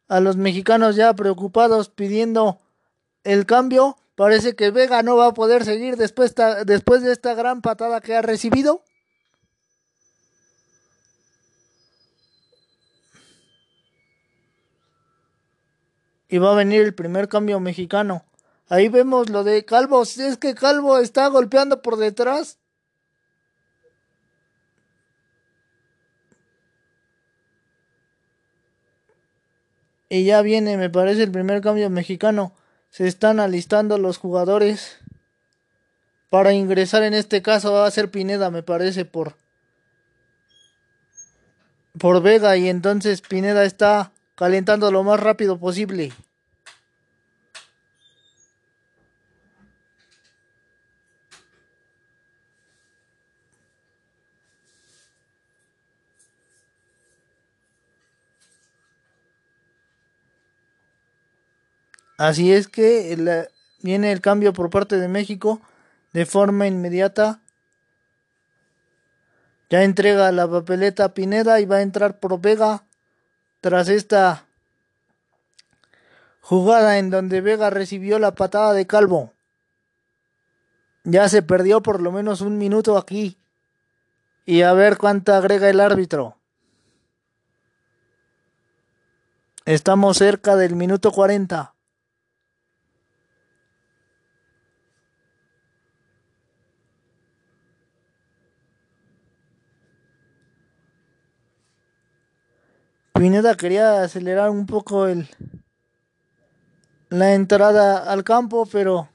a los mexicanos ya preocupados pidiendo el cambio Parece que Vega no va a poder seguir después, después de esta gran patada que ha recibido. Y va a venir el primer cambio mexicano. Ahí vemos lo de Calvo. Si es que Calvo está golpeando por detrás. Y ya viene, me parece, el primer cambio mexicano se están alistando los jugadores para ingresar en este caso va a ser Pineda me parece por por Vega y entonces Pineda está calentando lo más rápido posible. Así es que viene el cambio por parte de México de forma inmediata. Ya entrega la papeleta a Pineda y va a entrar por Vega tras esta jugada en donde Vega recibió la patada de Calvo. Ya se perdió por lo menos un minuto aquí. Y a ver cuánto agrega el árbitro. Estamos cerca del minuto 40. Pineda quería acelerar un poco el la entrada al campo, pero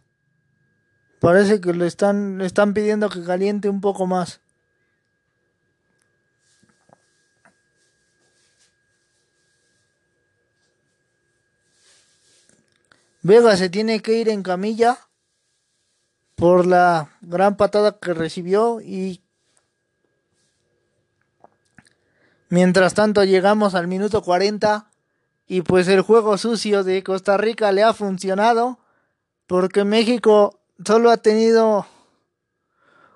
parece que le están, le están pidiendo que caliente un poco más. Vega se tiene que ir en camilla por la gran patada que recibió y Mientras tanto llegamos al minuto 40 y pues el juego sucio de Costa Rica le ha funcionado porque México solo ha tenido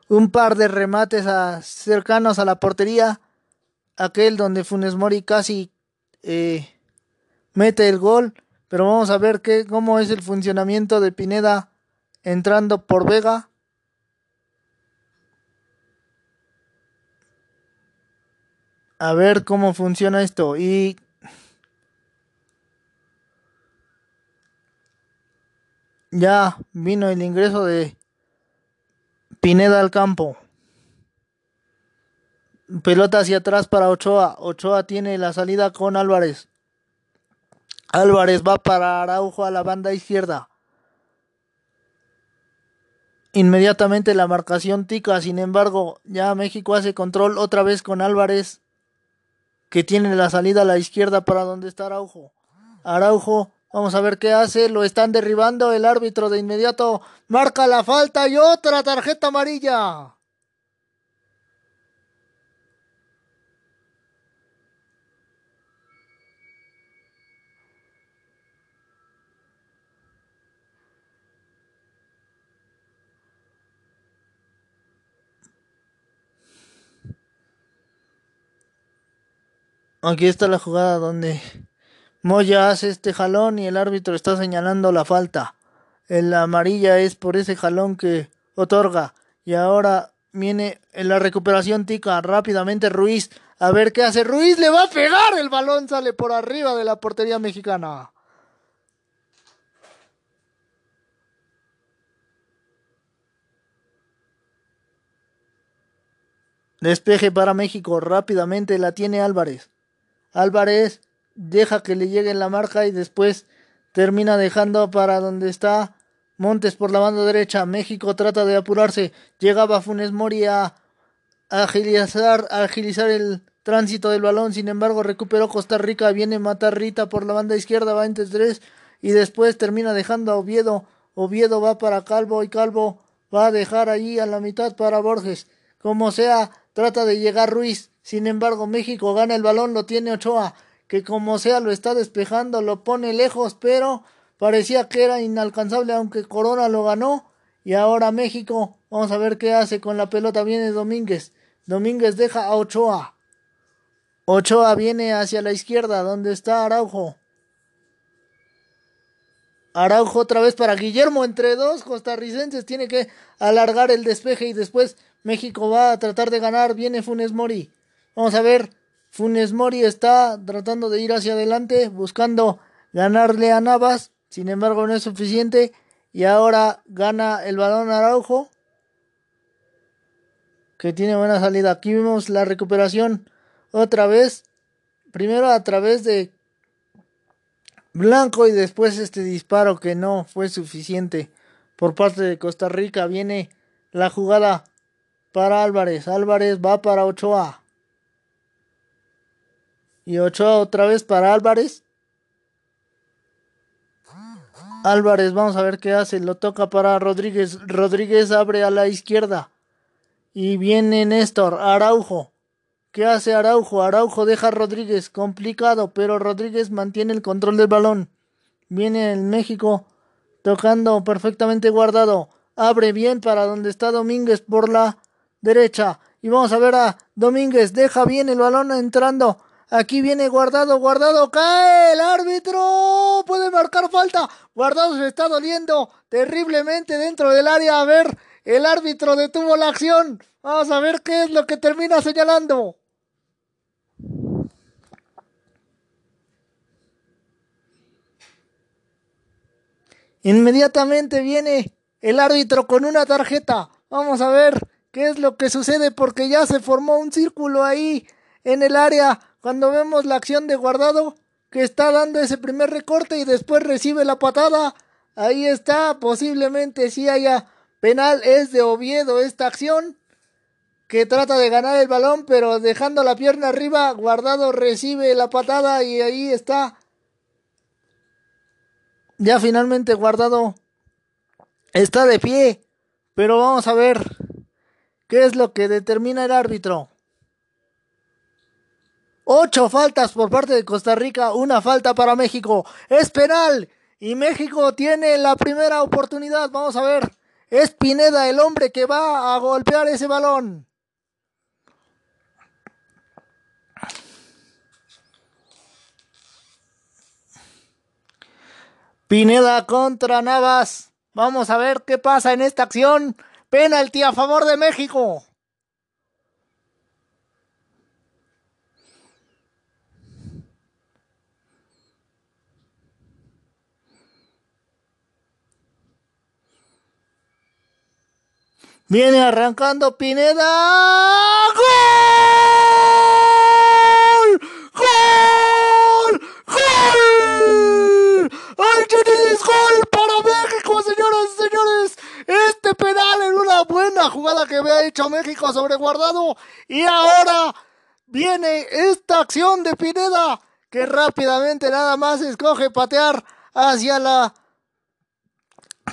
un par de remates cercanos a la portería, aquel donde Funes Mori casi eh, mete el gol, pero vamos a ver qué, cómo es el funcionamiento de Pineda entrando por Vega. A ver cómo funciona esto. Y ya vino el ingreso de Pineda al campo. Pelota hacia atrás para Ochoa. Ochoa tiene la salida con Álvarez. Álvarez va para Araujo a la banda izquierda. Inmediatamente la marcación tica, sin embargo, ya México hace control otra vez con Álvarez que tiene la salida a la izquierda para donde está Araujo. Araujo, vamos a ver qué hace, lo están derribando, el árbitro de inmediato marca la falta y otra tarjeta amarilla. Aquí está la jugada donde Moya hace este jalón y el árbitro está señalando la falta. La amarilla es por ese jalón que otorga. Y ahora viene en la recuperación tica rápidamente Ruiz. A ver qué hace Ruiz. Le va a pegar. El balón sale por arriba de la portería mexicana. Despeje para México. Rápidamente la tiene Álvarez. Álvarez deja que le llegue la marca y después termina dejando para donde está Montes por la banda derecha. México trata de apurarse. Llegaba Funes Mori a agilizar, agilizar el tránsito del balón. Sin embargo, recuperó Costa Rica. Viene Matarrita por la banda izquierda. Va entre tres. Y después termina dejando a Oviedo. Oviedo va para Calvo y Calvo va a dejar allí a la mitad para Borges. Como sea, trata de llegar Ruiz. Sin embargo, México gana el balón. Lo tiene Ochoa. Que como sea lo está despejando. Lo pone lejos. Pero Parecía que era inalcanzable aunque Corona lo ganó. Y ahora México, vamos a ver qué hace con la pelota. Viene Domínguez. Domínguez deja a Ochoa. Ochoa viene hacia la izquierda, donde está Araujo. Araujo otra vez para Guillermo entre dos costarricenses. Tiene que alargar el despeje y después México va a tratar de ganar. Viene Funes Mori. Vamos a ver. Funes Mori está tratando de ir hacia adelante, buscando ganarle a Navas. Sin embargo, no es suficiente. Y ahora gana el balón Araujo. Que tiene buena salida. Aquí vemos la recuperación otra vez. Primero a través de Blanco y después este disparo que no fue suficiente por parte de Costa Rica. Viene la jugada para Álvarez. Álvarez va para Ochoa. Y Ochoa otra vez para Álvarez. Álvarez, vamos a ver qué hace. Lo toca para Rodríguez. Rodríguez abre a la izquierda. Y viene Néstor. Araujo. ¿Qué hace Araujo? Araujo deja a Rodríguez. Complicado, pero Rodríguez mantiene el control del balón. Viene el México tocando perfectamente guardado. Abre bien para donde está Domínguez por la derecha. Y vamos a ver a Domínguez. Deja bien el balón entrando Aquí viene guardado, guardado, cae el árbitro. Puede marcar falta. Guardado se está doliendo terriblemente dentro del área. A ver, el árbitro detuvo la acción. Vamos a ver qué es lo que termina señalando. Inmediatamente viene el árbitro con una tarjeta. Vamos a ver qué es lo que sucede porque ya se formó un círculo ahí en el área cuando vemos la acción de guardado que está dando ese primer recorte y después recibe la patada. Ahí está, posiblemente si haya penal, es de Oviedo esta acción que trata de ganar el balón, pero dejando la pierna arriba, guardado recibe la patada y ahí está. Ya finalmente guardado está de pie, pero vamos a ver qué es lo que determina el árbitro. Ocho faltas por parte de Costa Rica, una falta para México. Es penal. Y México tiene la primera oportunidad. Vamos a ver. Es Pineda el hombre que va a golpear ese balón. Pineda contra Navas. Vamos a ver qué pasa en esta acción. Penalti a favor de México. Viene arrancando Pineda. ¡Gol! ¡Gol! ¡Gol! ¡Ay, tienes gol para México, señoras y señores! Este penal en una buena jugada que había hecho México sobre guardado. Y ahora viene esta acción de Pineda que rápidamente nada más escoge patear hacia la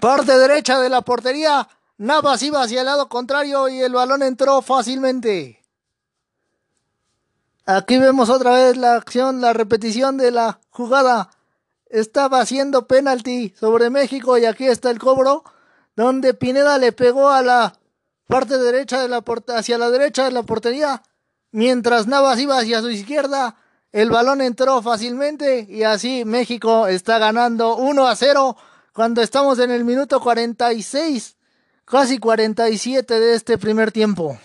parte derecha de la portería Navas iba hacia el lado contrario y el balón entró fácilmente. Aquí vemos otra vez la acción, la repetición de la jugada. Estaba haciendo penalti sobre México y aquí está el cobro, donde Pineda le pegó a la parte derecha de la hacia la derecha de la portería, mientras Navas iba hacia su izquierda el balón entró fácilmente y así México está ganando 1 a 0 cuando estamos en el minuto 46, casi 47 de este primer tiempo.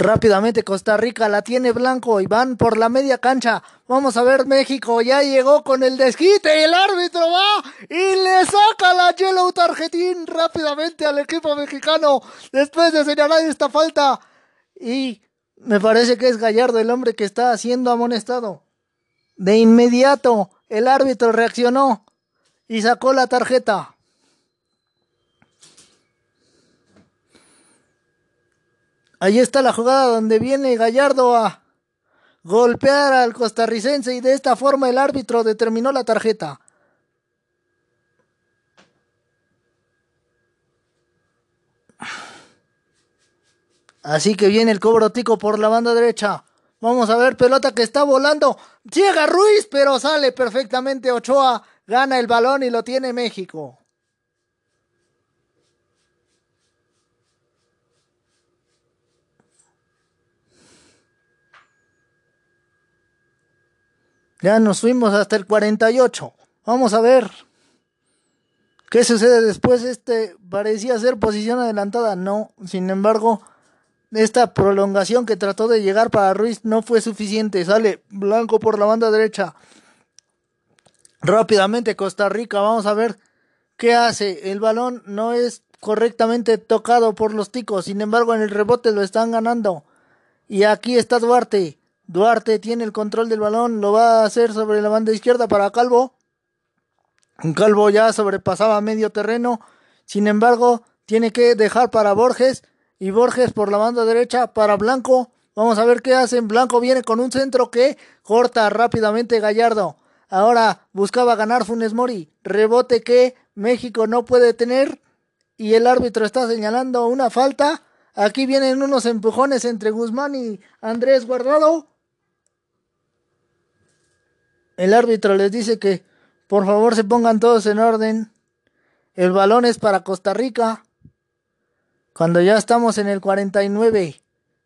Rápidamente Costa Rica la tiene blanco y van por la media cancha. Vamos a ver México, ya llegó con el desquite y el árbitro va y le saca la yellow tarjetín rápidamente al equipo mexicano después de señalar esta falta. Y me parece que es Gallardo el hombre que está siendo amonestado. De inmediato el árbitro reaccionó y sacó la tarjeta. Ahí está la jugada donde viene Gallardo a golpear al costarricense y de esta forma el árbitro determinó la tarjeta. Así que viene el cobro tico por la banda derecha. Vamos a ver, pelota que está volando. Llega Ruiz, pero sale perfectamente Ochoa. Gana el balón y lo tiene México. Ya nos fuimos hasta el 48. Vamos a ver. ¿Qué sucede después? Este parecía ser posición adelantada. No, sin embargo, esta prolongación que trató de llegar para Ruiz no fue suficiente. Sale blanco por la banda derecha. Rápidamente Costa Rica. Vamos a ver qué hace. El balón no es correctamente tocado por los ticos. Sin embargo, en el rebote lo están ganando. Y aquí está Duarte. Duarte tiene el control del balón, lo va a hacer sobre la banda izquierda para Calvo. Calvo ya sobrepasaba medio terreno, sin embargo, tiene que dejar para Borges y Borges por la banda derecha para Blanco. Vamos a ver qué hacen. Blanco viene con un centro que corta rápidamente Gallardo. Ahora buscaba ganar Funes Mori. Rebote que México no puede tener. Y el árbitro está señalando una falta. Aquí vienen unos empujones entre Guzmán y Andrés Guardado. El árbitro les dice que por favor se pongan todos en orden. El balón es para Costa Rica. Cuando ya estamos en el 49.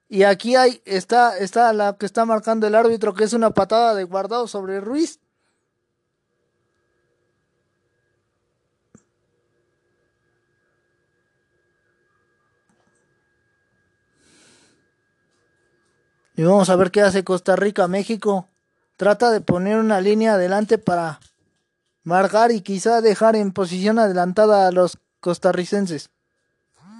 Y aquí hay, está, está la que está marcando el árbitro, que es una patada de guardado sobre Ruiz. Y vamos a ver qué hace Costa Rica, México trata de poner una línea adelante para marcar y quizá dejar en posición adelantada a los costarricenses.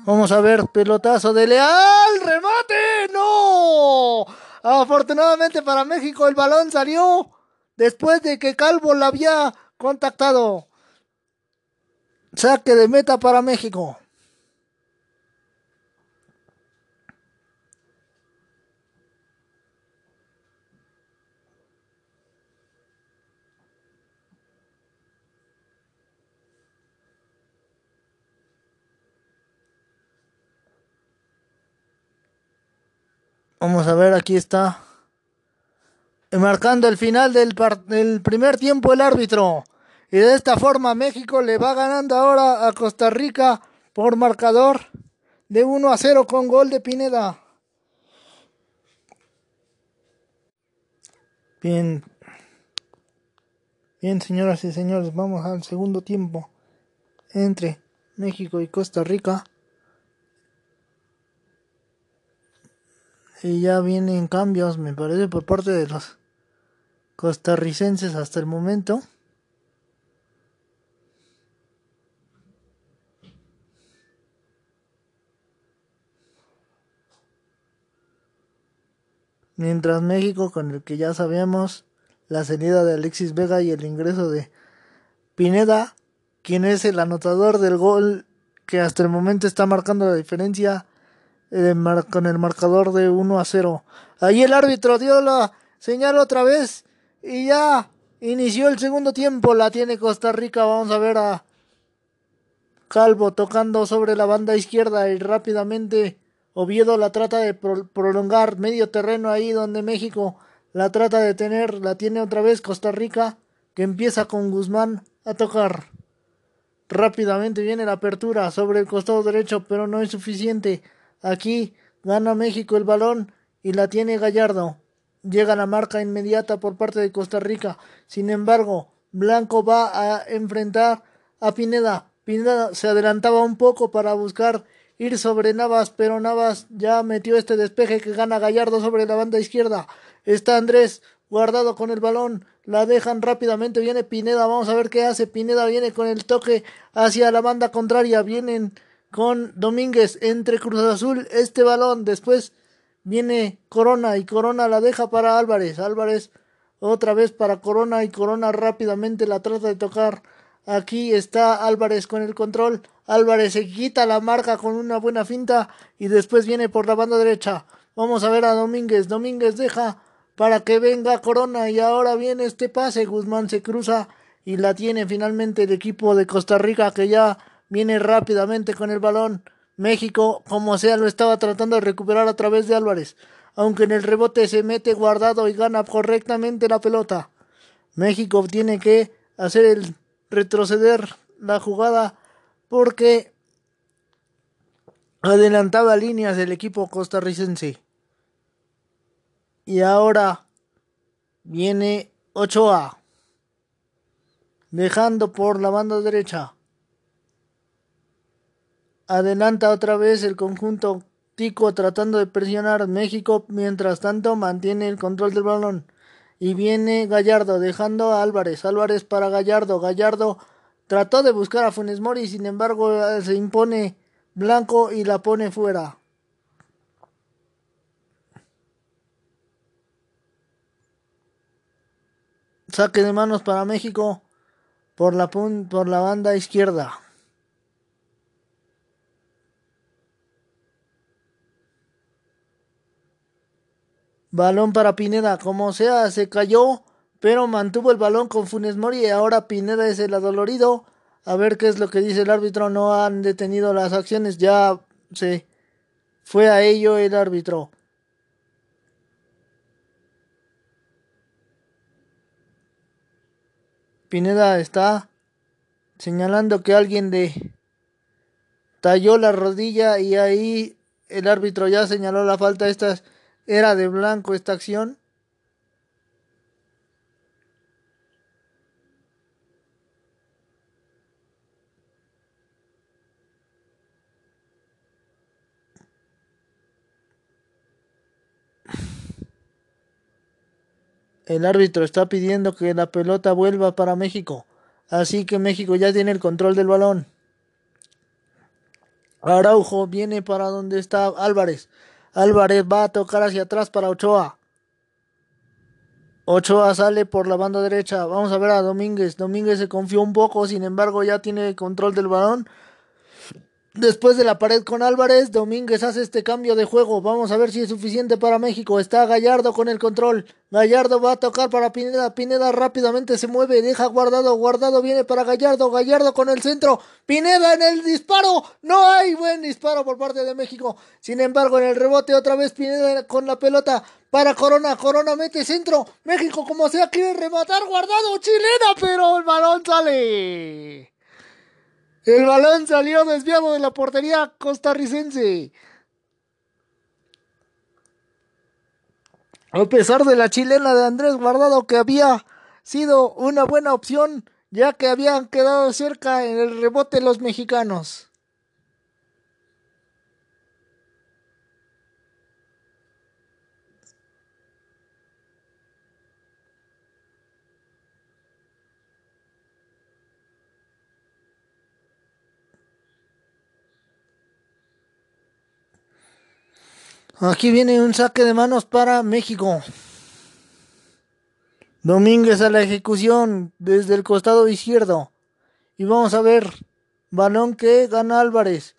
Vamos a ver, pelotazo de Leal, remate, no. Afortunadamente para México el balón salió después de que Calvo la había contactado. Saque de meta para México. Vamos a ver, aquí está. Marcando el final del, primer tiempo el árbitro. Y de esta forma México le va ganando ahora a Costa Rica por marcador de 1 a 0 con gol de Pineda. Bien. Bien, señoras y señores, vamos al segundo tiempo entre México y Costa Rica. Y ya vienen cambios, me parece, por parte de los costarricenses hasta el momento. Mientras México, con el que ya sabemos la salida de Alexis Vega y el ingreso de Pineda, quien es el anotador del gol que hasta el momento está marcando la diferencia con el marcador de 1 a 0. Ahí el árbitro dio la señal otra vez y ya inició el segundo tiempo. La tiene Costa Rica. Vamos a ver a Calvo tocando sobre la banda izquierda y rápidamente Oviedo la trata de prolongar medio terreno ahí donde México la trata de tener. La tiene otra vez Costa Rica que empieza con Guzmán a tocar. Rápidamente viene la apertura sobre el costado derecho, pero no es suficiente. Aquí gana México el balón y la tiene Gallardo. Llega la marca inmediata por parte de Costa Rica. Sin embargo, Blanco va a enfrentar a Pineda. Pineda se adelantaba un poco para buscar ir sobre Navas, pero Navas ya metió este despeje que gana Gallardo sobre la banda izquierda. Está Andrés guardado con el balón, la dejan rápidamente, viene Pineda, vamos a ver qué hace. Pineda viene con el toque hacia la banda contraria, vienen con Domínguez entre Cruz Azul este balón, después viene Corona y Corona la deja para Álvarez, Álvarez otra vez para Corona y Corona rápidamente la trata de tocar. Aquí está Álvarez con el control. Álvarez se quita la marca con una buena finta y después viene por la banda derecha. Vamos a ver a Domínguez. Domínguez deja para que venga Corona y ahora viene este pase. Guzmán se cruza y la tiene finalmente el equipo de Costa Rica que ya viene rápidamente con el balón. México, como sea, lo estaba tratando de recuperar a través de Álvarez, aunque en el rebote se mete guardado y gana correctamente la pelota. México tiene que hacer el retroceder la jugada porque adelantaba líneas del equipo costarricense. Y ahora viene Ochoa, dejando por la banda derecha. Adelanta otra vez el conjunto Tico tratando de presionar México, mientras tanto mantiene el control del balón. Y viene Gallardo, dejando a Álvarez. Álvarez para Gallardo. Gallardo trató de buscar a Funes Mori, sin embargo se impone Blanco y la pone fuera. Saque de manos para México por la, por la banda izquierda. Balón para Pineda, como sea, se cayó, pero mantuvo el balón con Funes Mori ahora Pineda es el adolorido. A ver qué es lo que dice el árbitro. No han detenido las acciones, ya se fue a ello el árbitro. Pineda está señalando que alguien le talló la rodilla y ahí el árbitro ya señaló la falta. Esta era de blanco esta acción. El árbitro está pidiendo que la pelota vuelva para México. Así que México ya tiene el control del balón. Araujo viene para donde está Álvarez. Álvarez va a tocar hacia atrás para Ochoa. Ochoa sale por la banda derecha. Vamos a ver a Domínguez. Domínguez se confió un poco, sin embargo ya tiene control del balón. Después de la pared con Álvarez, Domínguez hace este cambio de juego. Vamos a ver si es suficiente para México. Está Gallardo con el control. Gallardo va a tocar para Pineda. Pineda rápidamente se mueve, deja guardado. Guardado viene para Gallardo. Gallardo con el centro. Pineda en el disparo. No hay buen disparo por parte de México. Sin embargo, en el rebote otra vez Pineda con la pelota para Corona. Corona mete centro. México como sea quiere rematar. Guardado chilena, pero el balón sale. El balón salió desviado de la portería costarricense. A pesar de la chilena de Andrés Guardado que había sido una buena opción, ya que habían quedado cerca en el rebote los mexicanos. Aquí viene un saque de manos para México. Domínguez a la ejecución desde el costado izquierdo. Y vamos a ver. Balón que gana Álvarez.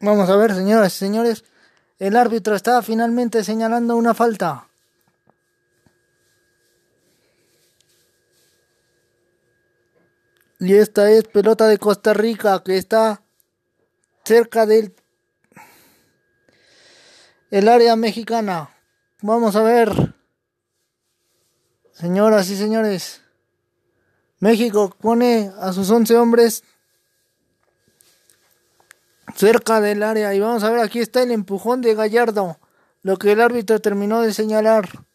Vamos a ver, señoras y señores. El árbitro está finalmente señalando una falta. Y esta es pelota de Costa Rica que está cerca del el área mexicana. Vamos a ver. Señoras y señores, México pone a sus 11 hombres cerca del área y vamos a ver, aquí está el empujón de Gallardo, lo que el árbitro terminó de señalar.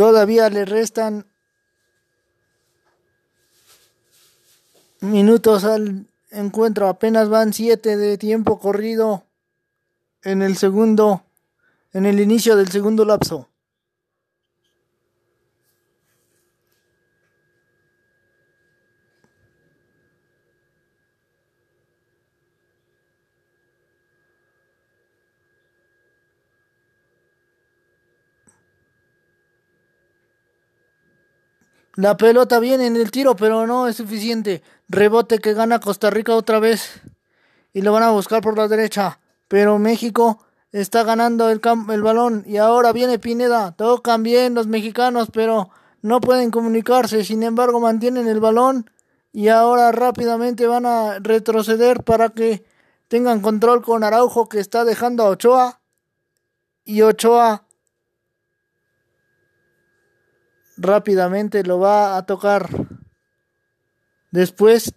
Todavía le restan minutos al encuentro, apenas van 7 de tiempo corrido en el segundo, en el inicio del segundo lapso. La pelota viene en el tiro, pero no es suficiente. Rebote que gana Costa Rica otra vez. Y lo van a buscar por la derecha. Pero México está ganando el, balón. Y ahora viene Pineda. Tocan bien los mexicanos, pero no pueden comunicarse. Sin embargo, mantienen el balón. Y ahora rápidamente van a retroceder para que tengan control con Araujo que está dejando a Ochoa. Y Ochoa rápidamente lo va a tocar. Después,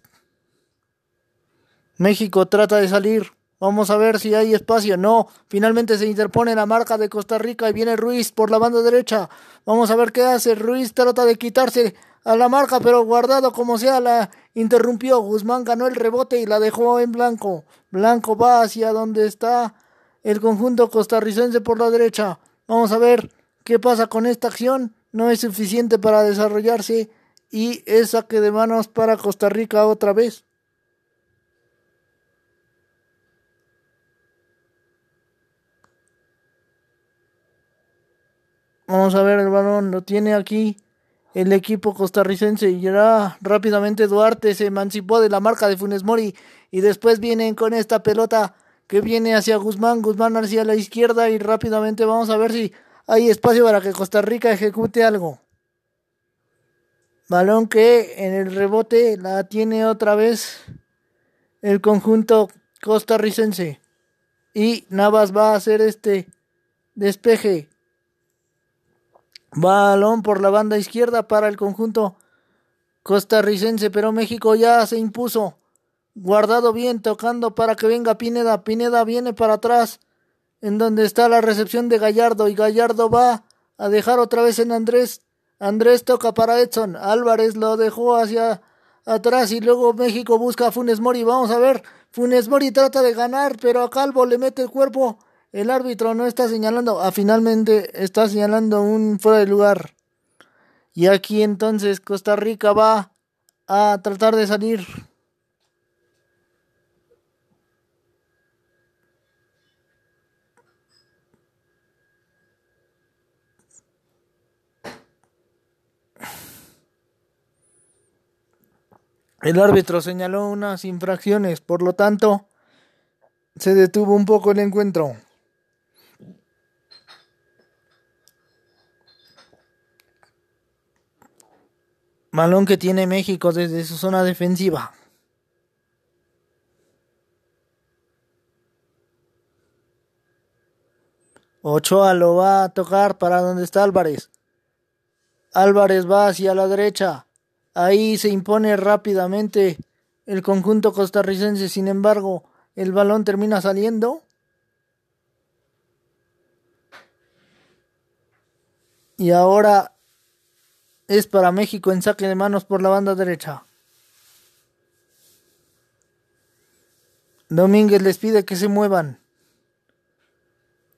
México trata de salir. Vamos a ver si hay espacio. No, finalmente se interpone la marca de Costa Rica y viene Ruiz por la banda derecha. Vamos a ver qué hace. Ruiz trata de quitarse a la marca, pero guardado como sea la interrumpió. Guzmán ganó el rebote y la dejó en blanco. Blanco va hacia donde está el conjunto costarricense por la derecha. Vamos a ver qué pasa con esta acción no es suficiente para desarrollarse y es saque de manos para Costa Rica otra vez. Vamos a ver el balón, lo tiene aquí el equipo costarricense y ya rápidamente Duarte se emancipó de la marca de Funes Mori y después vienen con esta pelota que viene hacia Guzmán, Guzmán hacia la izquierda y rápidamente vamos a ver si hay espacio para que Costa Rica ejecute algo. Balón que en el rebote la tiene otra vez el conjunto costarricense. Y Navas va a hacer este despeje. Balón por la banda izquierda para el conjunto costarricense, pero México ya se impuso. Guardado bien, tocando para que venga Pineda. Pineda viene para atrás en donde está la recepción de Gallardo y Gallardo va a dejar otra vez en Andrés. Andrés toca para Edson. Álvarez lo dejó hacia atrás y luego México busca a Funes Mori. Vamos a ver. Funes Mori trata de ganar, pero a Calvo le mete el cuerpo. El árbitro no está señalando. Ah, finalmente está señalando un fuera de lugar. Y aquí entonces Costa Rica va a tratar de salir. El árbitro señaló unas infracciones, por lo tanto, se detuvo un poco el encuentro. Malón que tiene México desde su zona defensiva. Ochoa lo va a tocar para donde está Álvarez. Álvarez va hacia la derecha. Ahí se impone rápidamente el conjunto costarricense, sin embargo, el balón termina saliendo. Y ahora es para México en saque de manos por la banda derecha. Domínguez les pide que se muevan.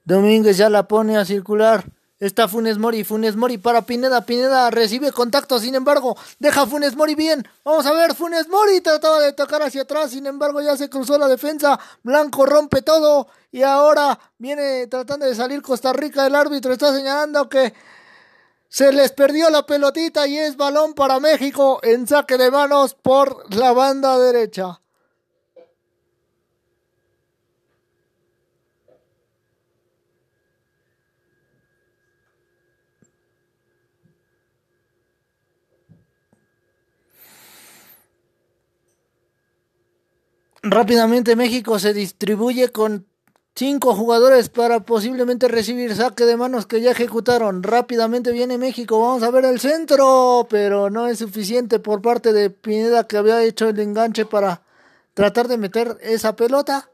Domínguez ya la pone a circular. Está Funes Mori, Funes Mori para Pineda, Pineda recibe contacto, sin embargo, deja Funes Mori bien. Vamos a ver, Funes Mori trataba de tocar hacia atrás, sin embargo, ya se cruzó la defensa. Blanco rompe todo y ahora viene tratando de salir Costa Rica. El árbitro está señalando que se les perdió la pelotita y es balón para México en saque de manos por la banda derecha. Rápidamente México se distribuye con Cinco jugadores para posiblemente recibir saque de manos que ya ejecutaron. Rápidamente viene México. Vamos a ver el centro. Pero no es suficiente por parte de Pineda que había hecho el enganche para tratar de meter esa pelota.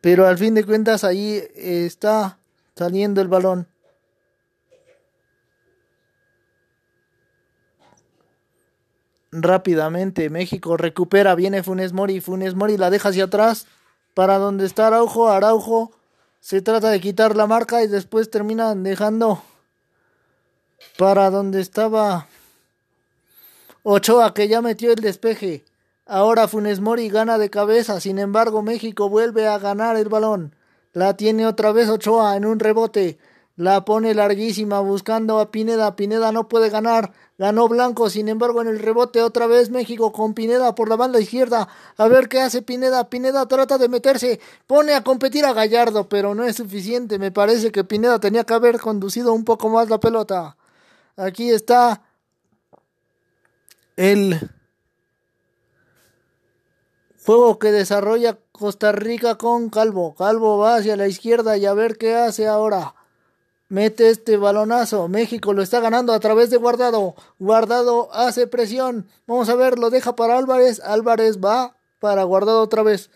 Pero al fin de cuentas ahí está saliendo el balón. Rápidamente. México recupera, viene Funes Mori, Funes Mori la deja hacia atrás para donde está Araujo, Araujo se trata de quitar la marca y después termina dejando para donde estaba Ochoa que ya metió el despeje. Ahora Funes Mori gana de cabeza, sin embargo México vuelve a ganar el balón. La tiene otra vez Ochoa en un rebote. La pone larguísima buscando a Pineda. Pineda no puede ganar. Ganó Blanco. Sin embargo, en el rebote otra vez México con Pineda por la banda izquierda. A ver qué hace Pineda. Pineda trata de meterse. Pone a competir a Gallardo, pero no es suficiente. Me parece que Pineda tenía que haber conducido un poco más la pelota. Aquí está el juego que desarrolla Costa Rica con Calvo. Calvo va hacia la izquierda y a ver qué hace ahora mete este balonazo. México lo está ganando a través de Guardado. Guardado hace presión. Vamos a ver, lo deja para Álvarez. Álvarez va para Guardado otra vez.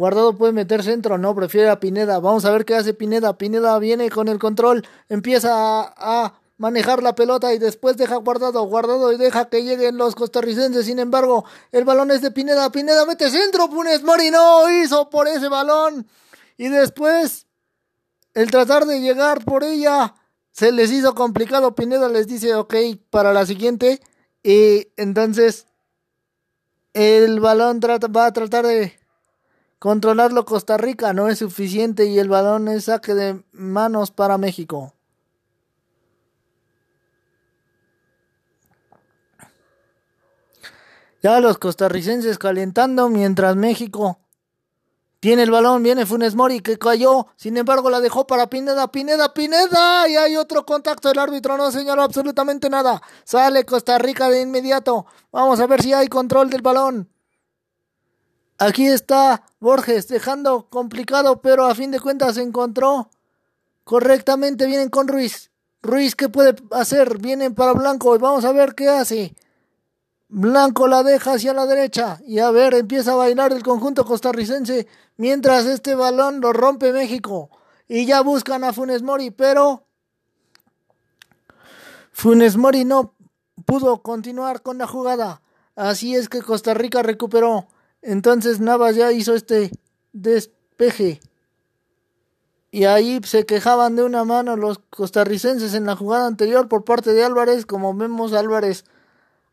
Guardado puede meter centro, no, prefiere a Pineda. Vamos a ver qué hace Pineda. Pineda viene con el control, empieza a, manejar la pelota y después deja guardado, guardado y deja que lleguen los costarricenses. Sin embargo, el balón es de Pineda. Pineda mete centro, Punes Mori no hizo por ese balón. Y después el tratar de llegar por ella se les hizo complicado. Pineda les dice, ok, para la siguiente. Y entonces el balón va a tratar de controlarlo Costa Rica. No es suficiente y el balón es saque de manos para México. Ya los costarricenses calentando mientras México tiene el balón, viene Funes Mori que cayó, sin embargo la dejó para Pineda, Pineda, Pineda, y hay otro contacto, el árbitro no señaló absolutamente nada. Sale Costa Rica de inmediato. Vamos a ver si hay control del balón. Aquí está Borges dejando complicado, pero a fin de cuentas se encontró correctamente. Vienen con Ruiz. Ruiz, ¿qué puede hacer? Vienen para Blanco y vamos a ver qué hace. Blanco la deja hacia la derecha y a ver, empieza a bailar el conjunto costarricense mientras este balón lo rompe México y ya buscan a Funes Mori, pero Funes Mori no pudo continuar con la jugada. Así es que Costa Rica recuperó. Entonces Navas ya hizo este despeje. Y ahí se quejaban de una mano los costarricenses en la jugada anterior por parte de Álvarez, como vemos Álvarez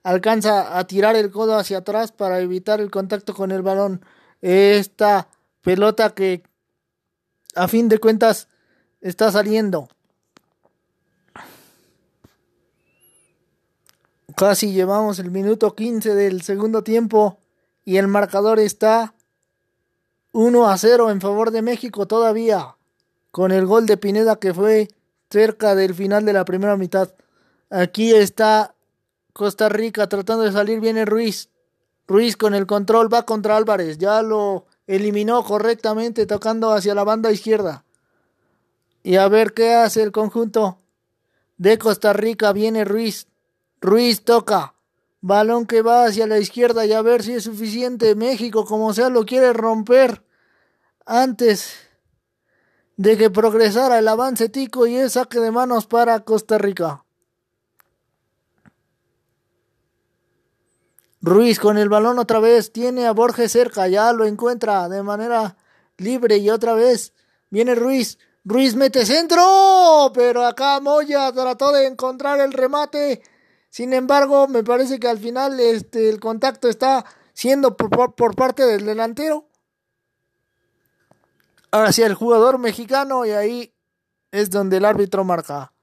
alcanza a tirar el codo hacia atrás para evitar el contacto con el balón. Esta pelota que a fin de cuentas está saliendo. Casi llevamos el minuto 15 del segundo tiempo y el marcador está 1 a 0 en favor de México todavía con el gol de Pineda que fue cerca del final de la primera mitad. Aquí está Costa Rica tratando de salir viene Ruiz. Ruiz con el control va contra Álvarez. Ya lo eliminó correctamente tocando hacia la banda izquierda. Y a ver qué hace el conjunto de Costa Rica. Viene Ruiz. Ruiz toca. Balón que va hacia la izquierda y a ver si es suficiente. México, como sea, lo quiere romper antes de que progresara el avance tico y el saque de manos para Costa Rica. Ruiz con el balón otra vez, tiene a Borges cerca, ya lo encuentra de manera libre y otra vez viene Ruiz. Ruiz mete centro, pero acá Moya trató de encontrar el remate. Sin embargo, me parece que al final este, el contacto está siendo por, por parte del delantero hacia el jugador mexicano y ahí es donde el árbitro marca.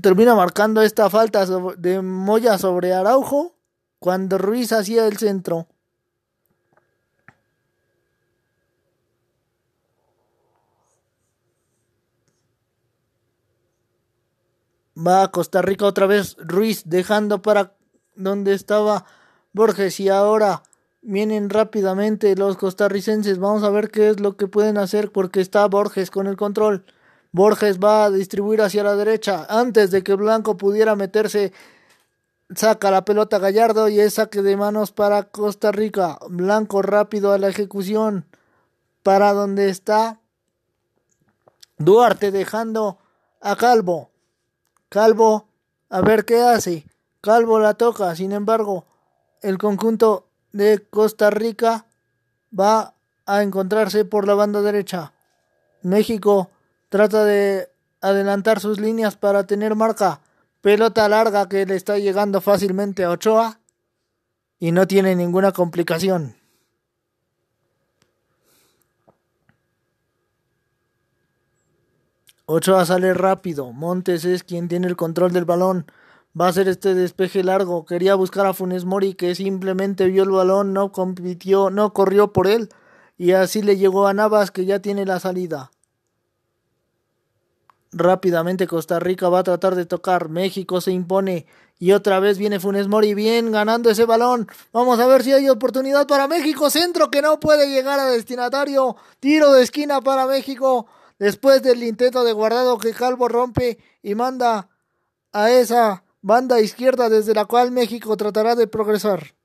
Termina marcando esta falta de Moya sobre Araujo cuando Ruiz hacía el centro. Va a Costa Rica otra vez Ruiz dejando para donde estaba Borges y ahora vienen rápidamente los costarricenses. Vamos a ver qué es lo que pueden hacer porque está Borges con el control. Borges va a distribuir hacia la derecha antes de que Blanco pudiera meterse. Saca la pelota Gallardo y es saque de manos para Costa Rica. Blanco rápido a la ejecución para donde está Duarte dejando a Calvo. Calvo a ver qué hace. Calvo la toca, sin embargo, el conjunto de Costa Rica va a encontrarse por la banda derecha. México trata de adelantar sus líneas para tener marca. Pelota larga que le está llegando fácilmente a Ochoa y no tiene ninguna complicación. Ochoa sale rápido. Montes es quien tiene el control del balón. Va a hacer este despeje largo. Quería buscar a Funes Mori que simplemente vio el balón, no compitió, no corrió por él. Y así le llegó a Navas que ya tiene la salida. Rápidamente Costa Rica va a tratar de tocar. México se impone. Y otra vez viene Funes Mori bien ganando ese balón. Vamos a ver si hay oportunidad para México. Centro que no puede llegar a destinatario. Tiro de esquina para México después del intento de guardado que Calvo rompe y manda a esa banda izquierda desde la cual México tratará de progresar.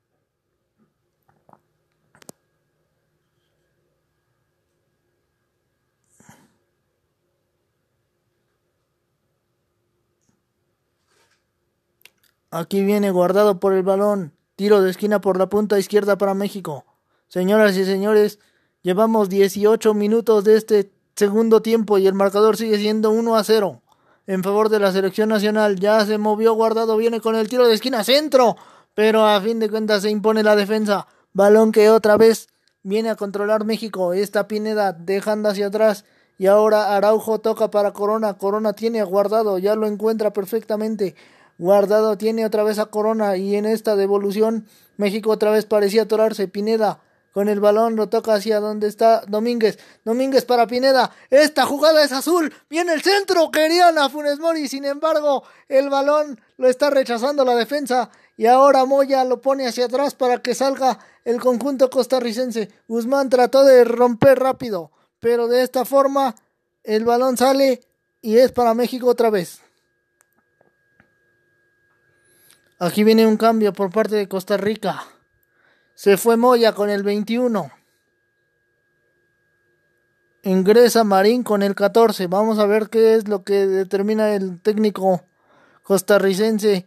Aquí viene guardado por el balón. Tiro de esquina por la punta izquierda para México. Señoras y señores, llevamos 18 minutos de este segundo tiempo y el marcador sigue siendo 1 a 0 en favor de la selección nacional. Ya se movió guardado, viene con el tiro de esquina, centro, pero a fin de cuentas se impone la defensa. Balón que otra vez viene a controlar México. Esta Pineda dejando hacia atrás y ahora Araujo toca para Corona. Corona tiene guardado, ya lo encuentra perfectamente. Guardado tiene otra vez a Corona y en esta devolución México otra vez parecía atorarse. Pineda con el balón lo toca hacia donde está Domínguez. Domínguez para Pineda. Esta jugada es azul. Viene el centro. Querían a Funes Mori. Sin embargo, el balón lo está rechazando la defensa. Y ahora Moya lo pone hacia atrás para que salga el conjunto costarricense. Guzmán trató de romper rápido. Pero de esta forma el balón sale y es para México otra vez. Aquí viene un cambio por parte de Costa Rica. Se fue Moya con el 21. Ingresa Marín con el 14. Vamos a ver qué es lo que determina el técnico costarricense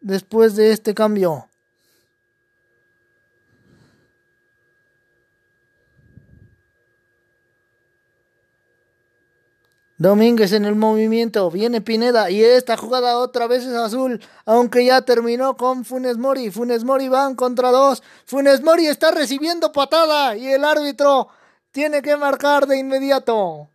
después de este cambio. Domínguez en el movimiento, viene Pineda y esta jugada otra vez es azul, aunque ya terminó con Funes Mori. Funes Mori van contra dos. Funes Mori está recibiendo patada y el árbitro tiene que marcar de inmediato.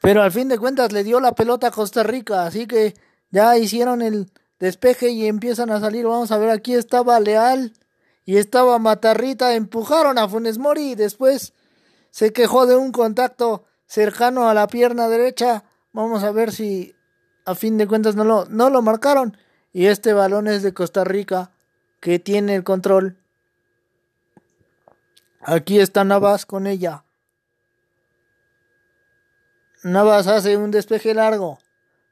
Pero al fin de cuentas le dio la pelota a Costa Rica, así que ya hicieron el despeje y empiezan a salir. Vamos a ver, aquí estaba Leal y estaba Matarrita. Empujaron a Funes Mori y después se quejó de un contacto cercano a la pierna derecha. Vamos a ver si a fin de cuentas no lo, no lo marcaron. Y este balón es de Costa Rica que tiene el control. Aquí está Navas con ella. Navas hace un despeje largo.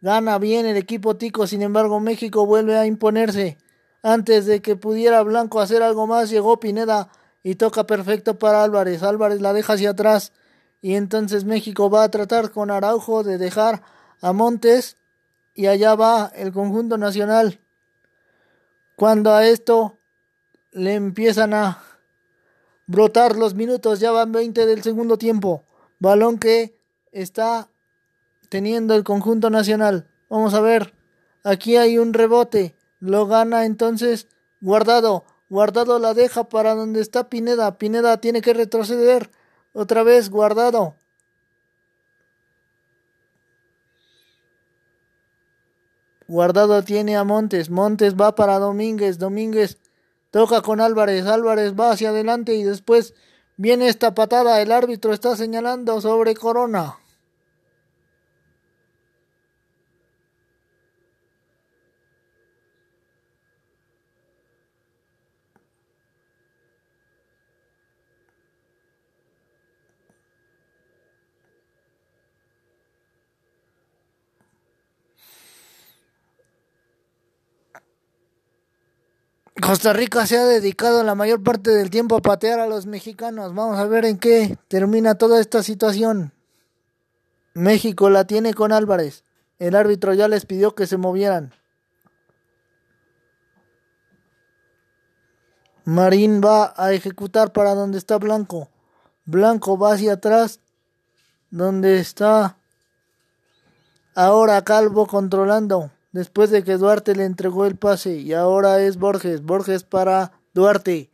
Gana bien el equipo tico, sin embargo México vuelve a imponerse. Antes de que pudiera Blanco hacer algo más, llegó Pineda y toca perfecto para Álvarez. Álvarez la deja hacia atrás y entonces México va a tratar con Araujo de dejar a Montes y allá va el conjunto nacional. Cuando a esto le empiezan a brotar los minutos, ya van 20 del segundo tiempo. Balón que está teniendo el conjunto nacional. Vamos a ver. Aquí hay un rebote. Lo gana entonces Guardado. Guardado la deja para donde está Pineda. Pineda tiene que retroceder. Otra vez Guardado. Guardado tiene a Montes. Montes va para Domínguez. Domínguez toca con Álvarez. Álvarez va hacia adelante y después Viene esta patada, el árbitro está señalando sobre Corona. Costa Rica se ha dedicado la mayor parte del tiempo a patear a los mexicanos. Vamos a ver en qué termina toda esta situación. México la tiene con Álvarez. El árbitro ya les pidió que se movieran. Marín va a ejecutar para donde está Blanco. Blanco va hacia atrás, donde está ahora Calvo controlando después de que Duarte le entregó el pase y ahora es Borges, Borges para Duarte.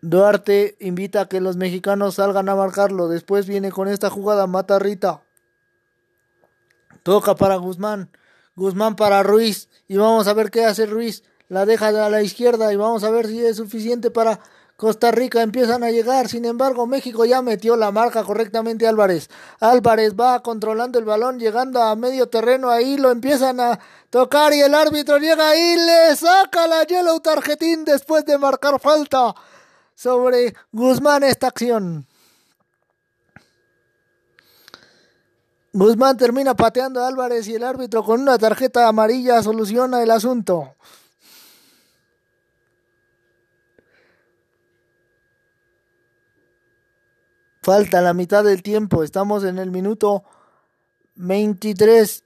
Duarte invita a que los mexicanos salgan a marcarlo, después viene con esta jugada, mata Rita. Toca para Guzmán, Guzmán para Ruiz y vamos a ver qué hace Ruiz. La deja a la izquierda y vamos a ver si es suficiente para Costa Rica empiezan a llegar, sin embargo México ya metió la marca correctamente Álvarez. Álvarez va controlando el balón, llegando a medio terreno, ahí lo empiezan a tocar y el árbitro llega y le saca la yellow tarjetín después de marcar falta sobre Guzmán esta acción. Guzmán termina pateando a Álvarez y el árbitro con una tarjeta amarilla soluciona el asunto. Falta la mitad del tiempo. Estamos en el minuto 23.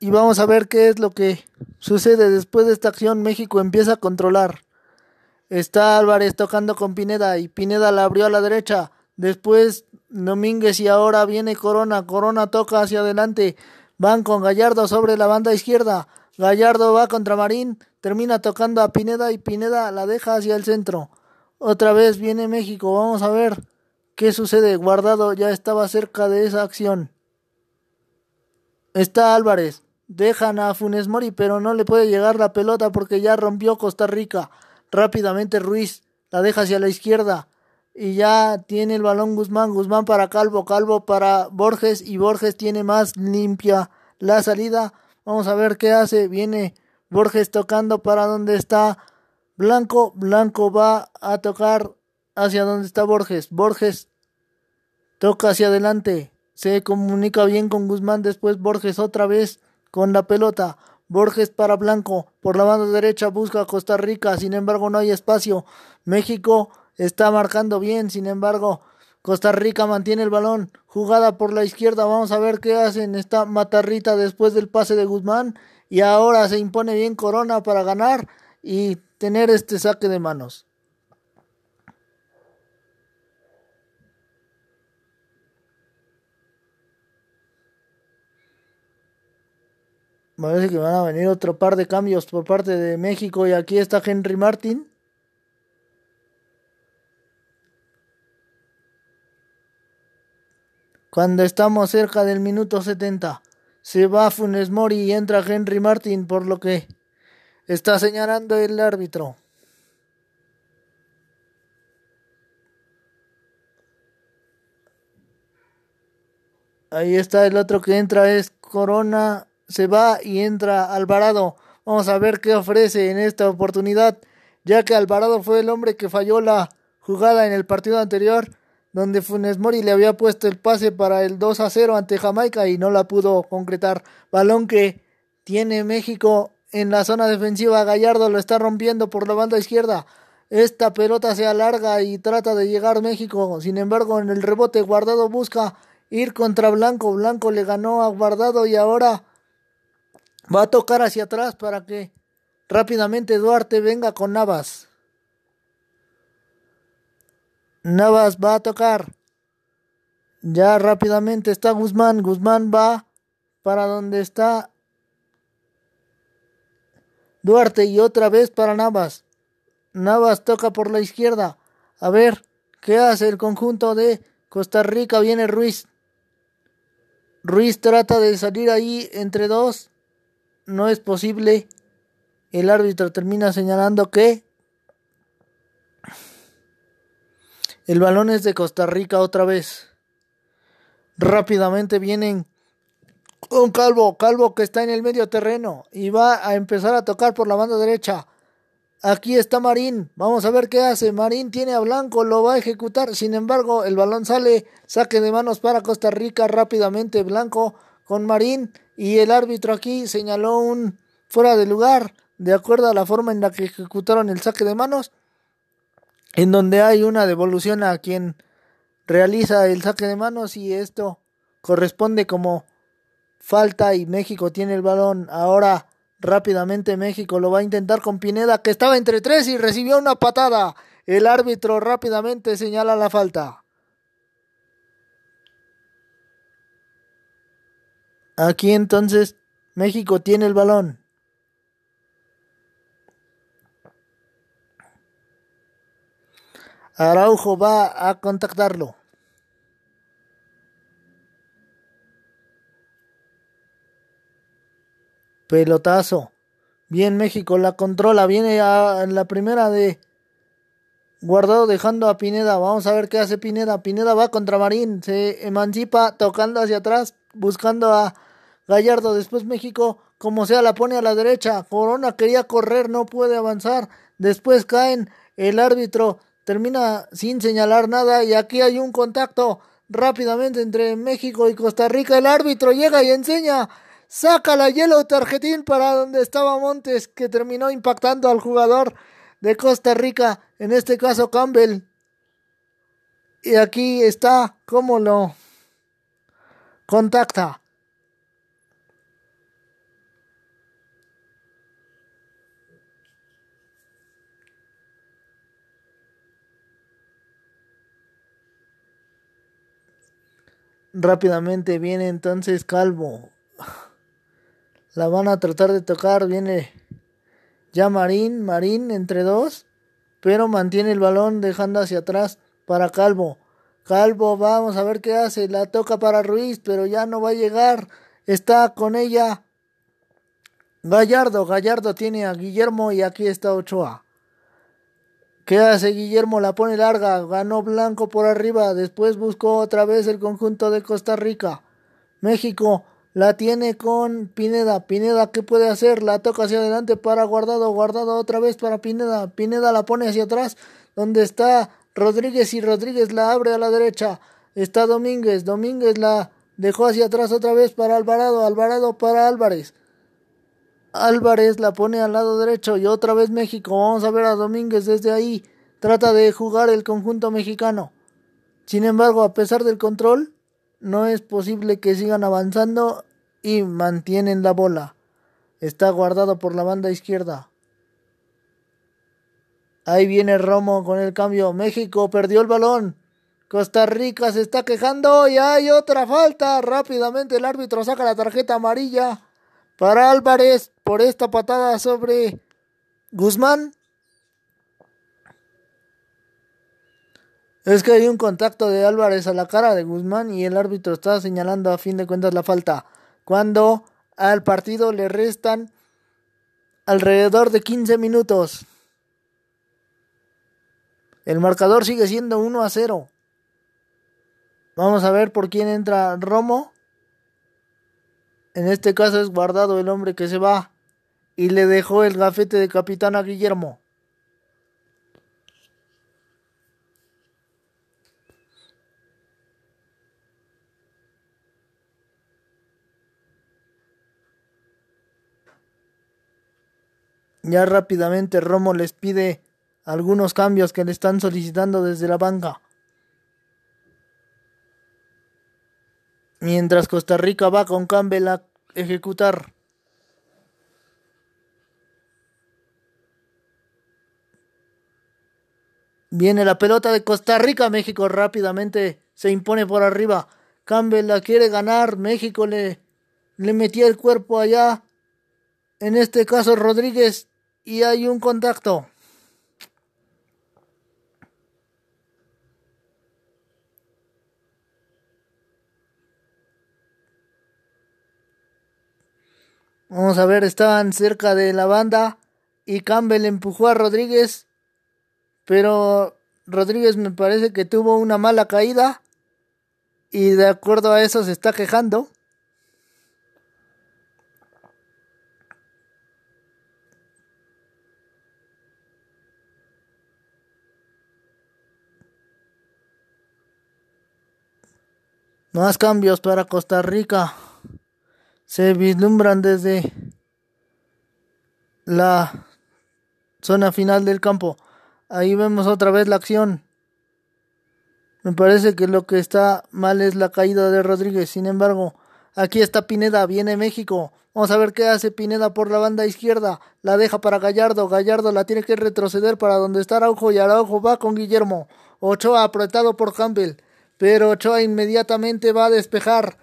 Y vamos a ver qué es lo que sucede después de esta acción. México empieza a controlar. Está Álvarez tocando con Pineda y Pineda la abrió a la derecha. Después Domínguez y ahora viene Corona. Corona toca hacia adelante. Van con Gallardo sobre la banda izquierda. Gallardo va contra Marín. Termina tocando a Pineda y Pineda la deja hacia el centro. Otra vez viene México. Vamos a ver. ¿Qué sucede? Guardado ya estaba cerca de esa acción. Está Álvarez. Dejan a Funes Mori, pero no le puede llegar la pelota porque ya rompió Costa Rica. Rápidamente Ruiz la deja hacia la izquierda. Y ya tiene el balón Guzmán. Guzmán para Calvo. Calvo para Borges. Y Borges tiene más limpia la salida. Vamos a ver qué hace. Viene Borges tocando para donde está Blanco. Blanco va a tocar hacia donde está Borges. Borges Toca hacia adelante. Se comunica bien con Guzmán. Después Borges otra vez con la pelota. Borges para Blanco. Por la banda derecha busca a Costa Rica. Sin embargo, no hay espacio. México está marcando bien. Sin embargo, Costa Rica mantiene el balón. Jugada por la izquierda. Vamos a ver qué hacen. Está Matarrita después del pase de Guzmán. Y ahora se impone bien Corona para ganar y tener este saque de manos. Parece que van a venir otro par de cambios por parte de México y aquí está Henry Martin. Cuando estamos cerca del minuto 70, se va Funes Mori y entra Henry Martin por lo que está señalando el árbitro. Ahí está el otro que entra es Corona se va y entra Alvarado. Vamos a ver qué ofrece en esta oportunidad, ya que Alvarado fue el hombre que falló la jugada en el partido anterior, donde Funes Mori le había puesto el pase para el 2 a 0 ante Jamaica y no la pudo concretar. Balón que tiene México en la zona defensiva. Gallardo lo está rompiendo por la banda izquierda. Esta pelota se alarga y trata de llegar México. Sin embargo, en el rebote Guardado busca ir contra Blanco. Blanco le ganó a Guardado y ahora Va a tocar hacia atrás para que rápidamente Duarte venga con Navas. Navas va a tocar. Ya rápidamente está Guzmán. Guzmán va para donde está Duarte y otra vez para Navas. Navas toca por la izquierda. A ver qué hace el conjunto de Costa Rica. Viene Ruiz. Ruiz trata de salir ahí entre dos no es posible. El árbitro termina señalando que El balón es de Costa Rica otra vez. Rápidamente vienen con Calvo, Calvo que está en el medio terreno y va a empezar a tocar por la banda derecha. Aquí está Marín. Vamos a ver qué hace. Marín tiene a Blanco, lo va a ejecutar. Sin embargo, el balón sale, saque de manos para Costa Rica rápidamente. Blanco con Marín y el árbitro aquí señaló un fuera de lugar de acuerdo a la forma en la que ejecutaron el saque de manos, en donde hay una devolución a quien realiza el saque de manos y esto corresponde como falta y México tiene el balón. Ahora rápidamente México lo va a intentar con Pineda que estaba entre tres y recibió una patada. El árbitro rápidamente señala la falta. Aquí entonces México tiene el balón. Araujo va a contactarlo. Pelotazo. Bien, México la controla. Viene a la primera de Guardado dejando a Pineda. Vamos a ver qué hace Pineda. Pineda va contra Marín. Se emancipa tocando hacia atrás. Buscando a Gallardo. Después México, como sea, la pone a la derecha. Corona quería correr. No puede avanzar. Después caen. El árbitro termina sin señalar nada. Y aquí hay un contacto rápidamente entre México y Costa Rica. El árbitro llega y enseña saca la yellow tarjetín para donde estaba Montes, que terminó impactando al jugador de Costa Rica, en este caso Campbell. Y aquí está cómo lo contacta. Rápidamente viene entonces Calvo. La van a tratar de tocar. Viene ya Marín. Marín entre dos. Pero mantiene el balón dejando hacia atrás para Calvo. Calvo, vamos a ver qué hace. La toca para Ruiz, pero ya no va a llegar. Está con ella Gallardo. Gallardo tiene a Guillermo y aquí está Ochoa. ¿Qué hace Guillermo? La pone larga. Ganó Blanco por arriba. Después buscó otra vez el conjunto de Costa Rica. México la tiene con Pineda. Pineda, ¿qué puede hacer? La toca hacia adelante para Guardado. Guardado otra vez para Pineda. Pineda la pone hacia atrás. Donde está Rodríguez y Rodríguez la abre a la derecha. Está Domínguez. Domínguez la dejó hacia atrás otra vez para Alvarado. Alvarado para Álvarez. Álvarez la pone al lado derecho y otra vez México. Vamos a ver a Domínguez desde ahí. Trata de jugar el conjunto mexicano. Sin embargo, a pesar del control, no es posible que sigan avanzando y mantienen la bola. Está guardado por la banda izquierda. Ahí viene Romo con el cambio. México perdió el balón. Costa Rica se está quejando y hay otra falta. Rápidamente el árbitro saca la tarjeta amarilla para Álvarez por esta patada sobre Guzmán. Es que hay un contacto de Álvarez a la cara de Guzmán y el árbitro está señalando a fin de cuentas la falta. Cuando al partido le restan alrededor de 15 minutos. El marcador sigue siendo 1 a 0. Vamos a ver por quién entra Romo. En este caso es guardado el hombre que se va y le dejó el gafete de capitán a Guillermo. Ya rápidamente Romo les pide algunos cambios que le están solicitando desde la banca. Mientras Costa Rica va con Campbell a ejecutar. Viene la pelota de Costa Rica, México rápidamente se impone por arriba. Campbell la quiere ganar, México le, le metía el cuerpo allá. En este caso Rodríguez y hay un contacto. Vamos a ver, estaban cerca de la banda y Campbell empujó a Rodríguez, pero Rodríguez me parece que tuvo una mala caída y de acuerdo a eso se está quejando. Más cambios para Costa Rica se vislumbran desde la zona final del campo. Ahí vemos otra vez la acción. Me parece que lo que está mal es la caída de Rodríguez. Sin embargo, aquí está Pineda, viene México. Vamos a ver qué hace Pineda por la banda izquierda. La deja para Gallardo. Gallardo la tiene que retroceder para donde está Araujo y Araujo va con Guillermo. Ochoa apretado por Campbell. Pero Ochoa inmediatamente va a despejar.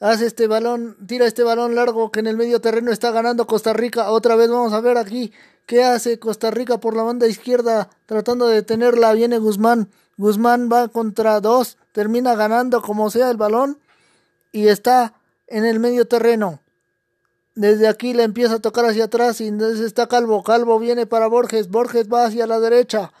Hace este balón, tira este balón largo que en el medio terreno está ganando Costa Rica. Otra vez vamos a ver aquí qué hace Costa Rica por la banda izquierda tratando de detenerla. Viene Guzmán. Guzmán va contra dos, termina ganando como sea el balón y está en el medio terreno. Desde aquí le empieza a tocar hacia atrás y entonces está Calvo. Calvo viene para Borges. Borges va hacia la derecha.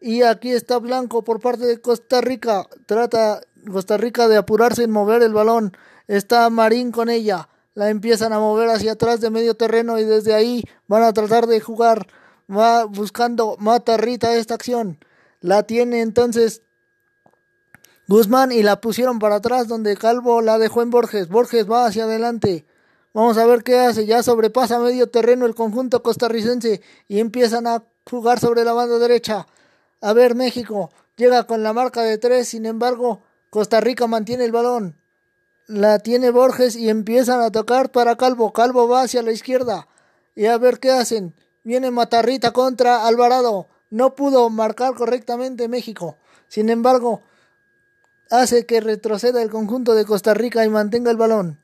Y aquí está Blanco por parte de Costa Rica. Trata Costa Rica de apurarse en mover el balón. Está Marín con ella. La empiezan a mover hacia atrás de medio terreno y desde ahí van a tratar de jugar. Va buscando Mata Rita esta acción. La tiene entonces Guzmán y la pusieron para atrás donde Calvo la dejó en Borges. Borges va hacia adelante. Vamos a ver qué hace. Ya sobrepasa medio terreno el conjunto costarricense y empiezan a jugar sobre la banda derecha. A ver, México llega con la marca de tres. Sin embargo, Costa Rica mantiene el balón. La tiene Borges y empiezan a tocar para Calvo. Calvo va hacia la izquierda. Y a ver qué hacen. Viene Matarrita contra Alvarado no pudo marcar correctamente México. Sin embargo, hace que retroceda el conjunto de Costa Rica y mantenga el balón.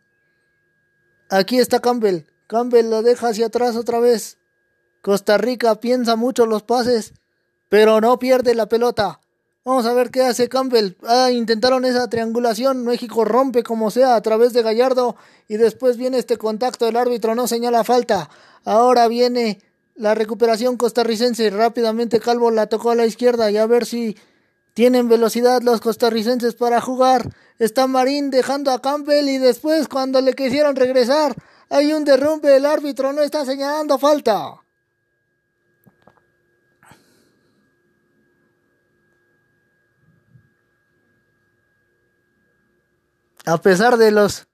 Aquí está Campbell. Campbell lo deja hacia atrás otra vez. Costa Rica piensa mucho los pases, pero no pierde la pelota. Vamos a ver qué hace Campbell. Ah, intentaron esa triangulación. México rompe como sea a través de Gallardo y después viene este contacto. El árbitro no señala falta. Ahora viene la recuperación costarricense. Rápidamente Calvo la tocó a la izquierda y a ver si tienen velocidad los costarricenses para jugar. Está Marín dejando a Campbell y después cuando le quisieron regresar hay un derrumbe. El árbitro no está señalando falta. A pesar de los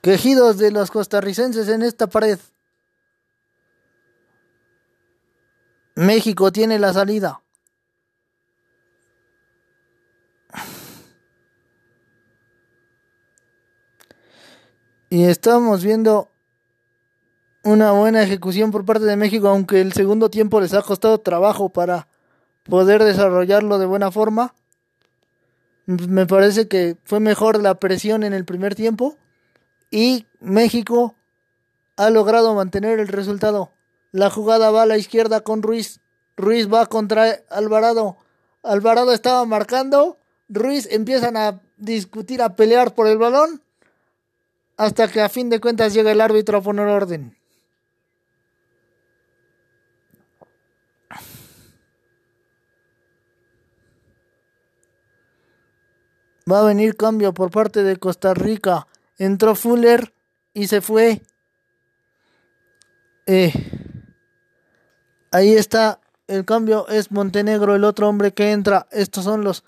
quejidos de los costarricenses en esta pared, México tiene la salida. Y estamos viendo una buena ejecución por parte de México, aunque el segundo tiempo les ha costado trabajo para poder desarrollarlo de buena forma. Me parece que fue mejor la presión en el primer tiempo y México ha logrado mantener el resultado. La jugada va a la izquierda con Ruiz. Ruiz va contra Alvarado. Alvarado estaba marcando. Ruiz empiezan a discutir, a pelear por el balón. Hasta que a fin de cuentas llega el árbitro a poner orden. Va a venir cambio por parte de Costa Rica. Entró Fuller y se fue. Eh, Ahí está el cambio, es Montenegro el otro hombre que entra. Estos son los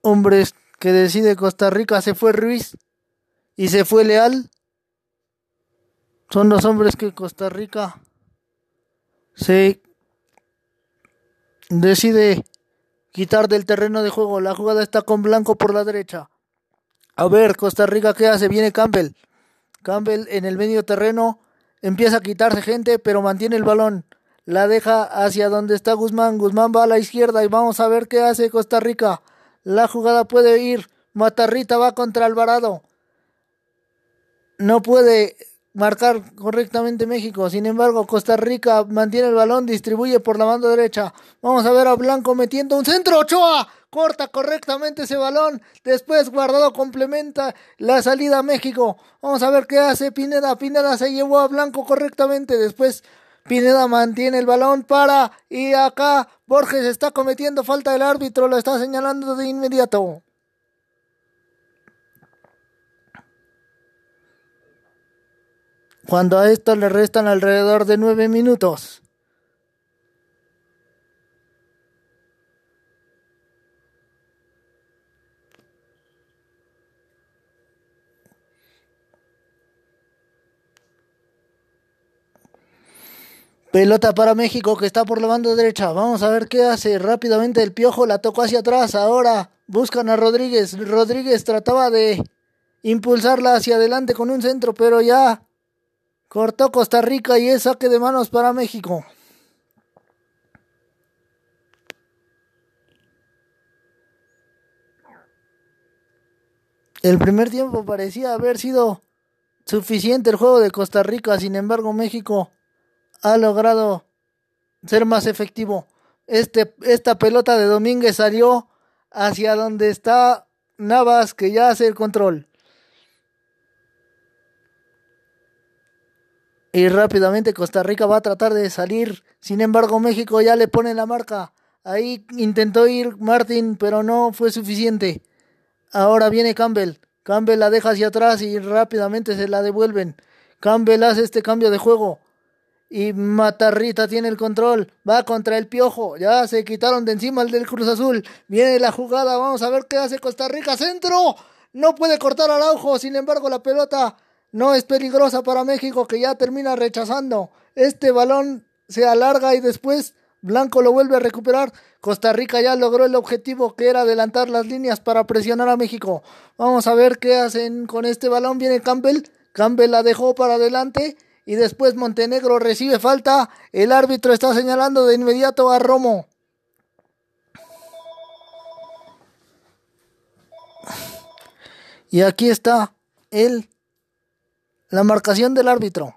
hombres que decide Costa Rica. Se fue Ruiz y se fue Leal. Son los hombres que Costa Rica se decide quitar del terreno de juego. La jugada está con Blanco por la derecha. A ver, Costa Rica, ¿qué hace? Viene Campbell. Campbell en el medio terreno empieza a quitarse gente, pero mantiene el balón la deja hacia donde está Guzmán. Guzmán va a la izquierda y vamos a ver qué hace Costa Rica. La jugada puede ir. Matarrita va contra Alvarado. No puede marcar correctamente México. Sin embargo, Costa Rica mantiene el balón, distribuye por la banda derecha. Vamos a ver a Blanco metiendo un centro. Ochoa corta correctamente ese balón. Después Guardado complementa la salida a México. Vamos a ver qué hace Pineda. Pineda se llevó a Blanco correctamente. Después Pineda mantiene el balón para y acá Borges está cometiendo falta el árbitro, lo está señalando de inmediato. Cuando a esto le restan alrededor de nueve minutos. Pelota para México que está por la banda derecha. Vamos a ver qué hace. Rápidamente el piojo la tocó hacia atrás. Ahora buscan a Rodríguez. Rodríguez trataba de impulsarla hacia adelante con un centro, pero ya cortó Costa Rica y es saque de manos para México. El primer tiempo parecía haber sido suficiente el juego de Costa Rica, sin embargo México ha logrado ser más efectivo. Este, esta pelota de Domínguez salió hacia donde está Navas, que ya hace el control. Y rápidamente Costa Rica va a tratar de salir. Sin embargo, México ya le pone la marca. Ahí intentó ir Martín, pero no fue suficiente. Ahora viene Campbell. Campbell la deja hacia atrás y rápidamente se la devuelven. Campbell hace este cambio de juego. Y Matarrita tiene el control. Va contra el piojo. Ya se quitaron de encima el del Cruz Azul. Viene la jugada. Vamos a ver qué hace Costa Rica. Centro. No puede cortar al ojo. Sin embargo, la pelota no es peligrosa para México que ya termina rechazando. Este balón se alarga y después Blanco lo vuelve a recuperar. Costa Rica ya logró el objetivo que era adelantar las líneas para presionar a México. Vamos a ver qué hacen con este balón. Viene Campbell. Campbell la dejó para adelante y después Montenegro recibe falta. El árbitro está señalando de inmediato a Romo. Y aquí está el la marcación del árbitro.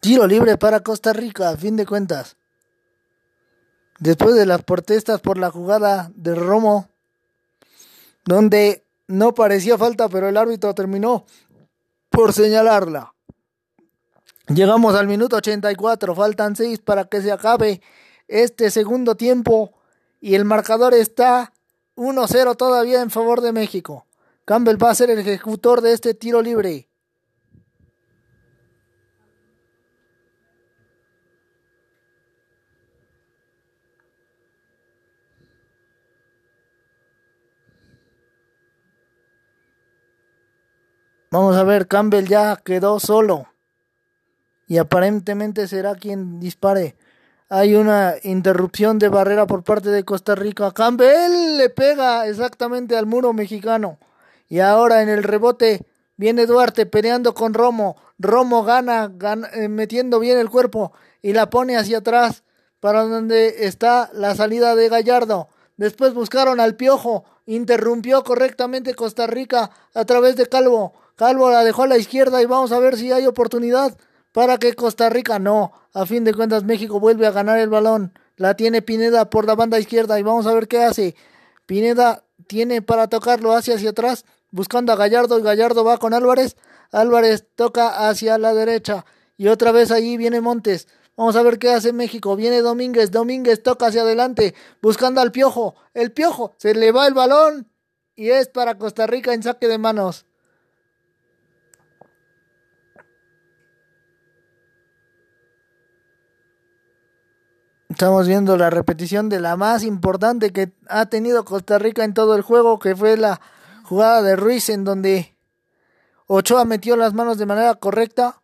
Tiro libre para Costa Rica, a fin de cuentas. Después de las protestas por la jugada de Romo, donde no parecía falta, pero el árbitro terminó por señalarla. Llegamos al minuto 84, faltan 6 para que se acabe este segundo tiempo y el marcador está 1-0 todavía en favor de México. Campbell va a ser el ejecutor de este tiro libre. Vamos a ver, Campbell ya quedó solo. Y aparentemente será quien dispare. Hay una interrupción de barrera por parte de Costa Rica. Campbell le pega exactamente al muro mexicano. Y ahora en el rebote viene Duarte peleando con Romo. Romo gana, eh, metiendo bien el cuerpo y la pone hacia atrás para donde está la salida de Gallardo. Después buscaron al Piojo. Interrumpió correctamente Costa Rica a través de Calvo. Calvo la dejó a la izquierda y vamos a ver si hay oportunidad para que Costa Rica no. A fin de cuentas México vuelve a ganar el balón. La tiene Pineda por la banda izquierda y vamos a ver qué hace. Pineda tiene para tocarlo hacia hacia atrás, buscando a Gallardo y Gallardo va con Álvarez. Álvarez toca hacia la derecha y otra vez allí viene Montes. Vamos a ver qué hace México. Viene Domínguez. Domínguez toca hacia adelante, buscando al Piojo. El Piojo se le va el balón y es para Costa Rica en saque de manos. Estamos viendo la repetición de la más importante que ha tenido Costa Rica en todo el juego, que fue la jugada de Ruiz en donde Ochoa metió las manos de manera correcta.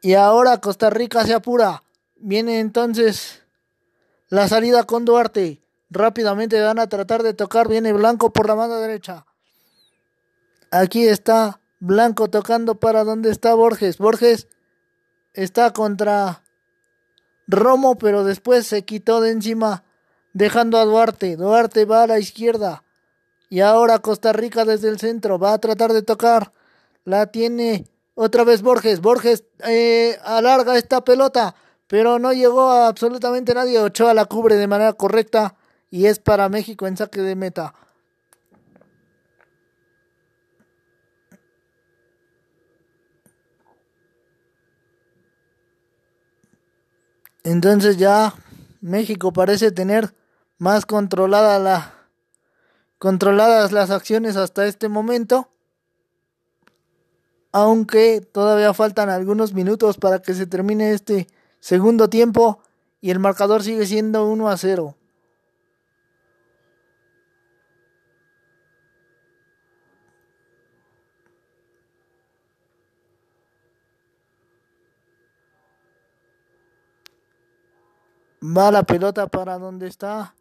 Y ahora Costa Rica se apura. Viene entonces la salida con Duarte. Rápidamente van a tratar de tocar. Viene Blanco por la mano derecha. Aquí está Blanco tocando para donde está Borges. Borges está contra Romo, pero después se quitó de encima, dejando a Duarte. Duarte va a la izquierda. Y ahora Costa Rica desde el centro va a tratar de tocar. La tiene otra vez Borges. Borges eh, alarga esta pelota pero no llegó a absolutamente nadie. Ochoa la cubre de manera correcta y es para México en saque de meta. Entonces ya México parece tener más controlada la controladas las acciones hasta este momento. Aunque todavía faltan algunos minutos para que se termine este segundo tiempo y el marcador sigue siendo 1 a 0. Va la pelota para donde está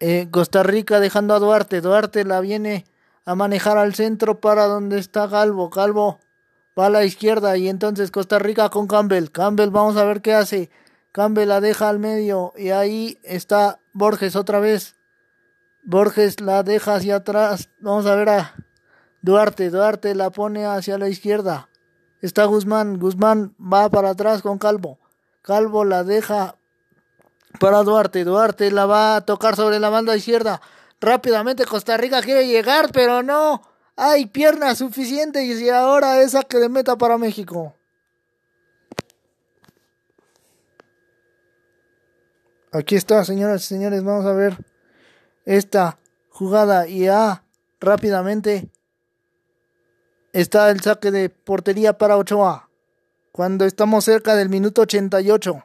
eh, Costa Rica dejando a Duarte. Duarte la viene a manejar al centro para donde está Calvo. Calvo va a la izquierda y entonces Costa Rica con Campbell. Campbell vamos a ver qué hace. Campbell la deja al medio y ahí está Borges otra vez. Borges la deja hacia atrás. Vamos a ver a Duarte. Duarte la pone hacia la izquierda. Está Guzmán. Guzmán va para atrás con Calvo. Calvo la deja para Duarte. Duarte la va a tocar sobre la banda izquierda. Rápidamente Costa Rica quiere llegar, pero no. Hay piernas suficientes y ahora esa que de meta para México. Aquí está, señoras y señores. Vamos a ver esta jugada y ya rápidamente está el saque de portería para Ochoa. Cuando estamos cerca del minuto 88.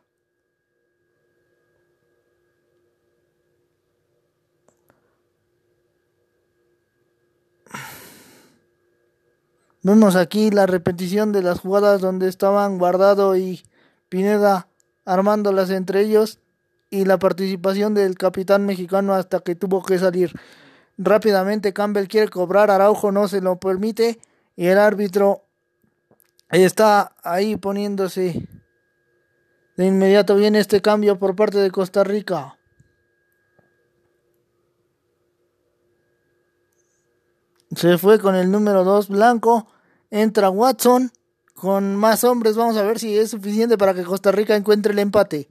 Vemos aquí la repetición de las jugadas donde estaban Guardado y Pineda armándolas entre ellos y la participación del capitán mexicano hasta que tuvo que salir. Rápidamente Campbell quiere cobrar, Araujo no se lo permite y el árbitro está ahí poniéndose. De inmediato viene este cambio por parte de Costa Rica. Se fue con el número 2 blanco. Entra Watson con más hombres. Vamos a ver si es suficiente para que Costa Rica encuentre el empate.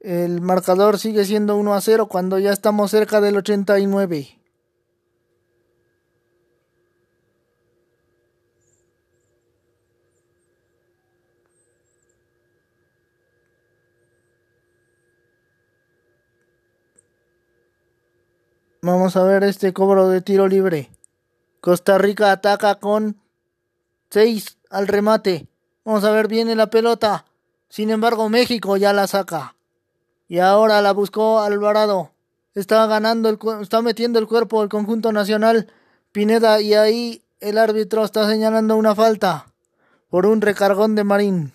El marcador sigue siendo 1 a 0 cuando ya estamos cerca del 89. Vamos a ver este cobro de tiro libre. Costa Rica ataca con 6 al remate. Vamos a ver, viene la pelota. Sin embargo, México ya la saca. Y ahora la buscó Alvarado. Está ganando, el, está metiendo el cuerpo el conjunto nacional Pineda y ahí el árbitro está señalando una falta por un recargón de Marín.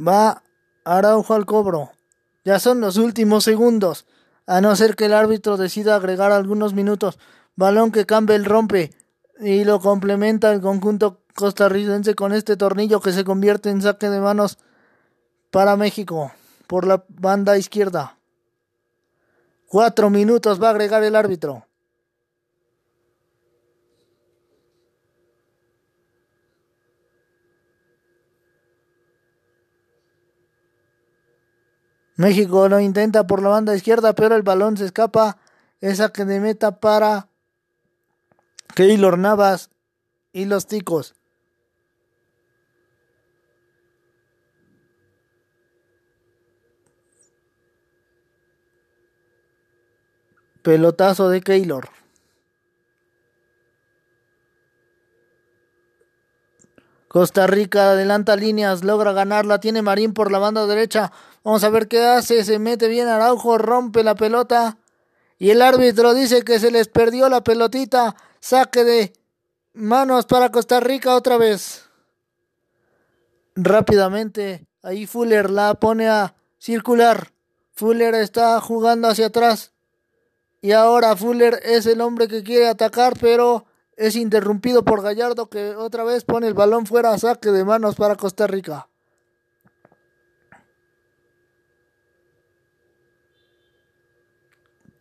Va Araujo al cobro. Ya son los últimos segundos. A no ser que el árbitro decida agregar algunos minutos. Balón que Campbell rompe y lo complementa el conjunto costarricense con este tornillo que se convierte en saque de manos para México por la banda izquierda. Cuatro minutos va a agregar el árbitro. México lo intenta por la banda izquierda, pero el balón se escapa. Esa que de meta para Keylor Navas y los ticos. Pelotazo de Keylor. Costa Rica adelanta líneas, logra ganarla, tiene Marín por la banda derecha. Vamos a ver qué hace, se mete bien Araujo, rompe la pelota. Y el árbitro dice que se les perdió la pelotita. Saque de manos para Costa Rica otra vez. Rápidamente, ahí Fuller la pone a circular. Fuller está jugando hacia atrás. Y ahora Fuller es el hombre que quiere atacar, pero es interrumpido por Gallardo que otra vez pone el balón fuera saque de manos para Costa Rica.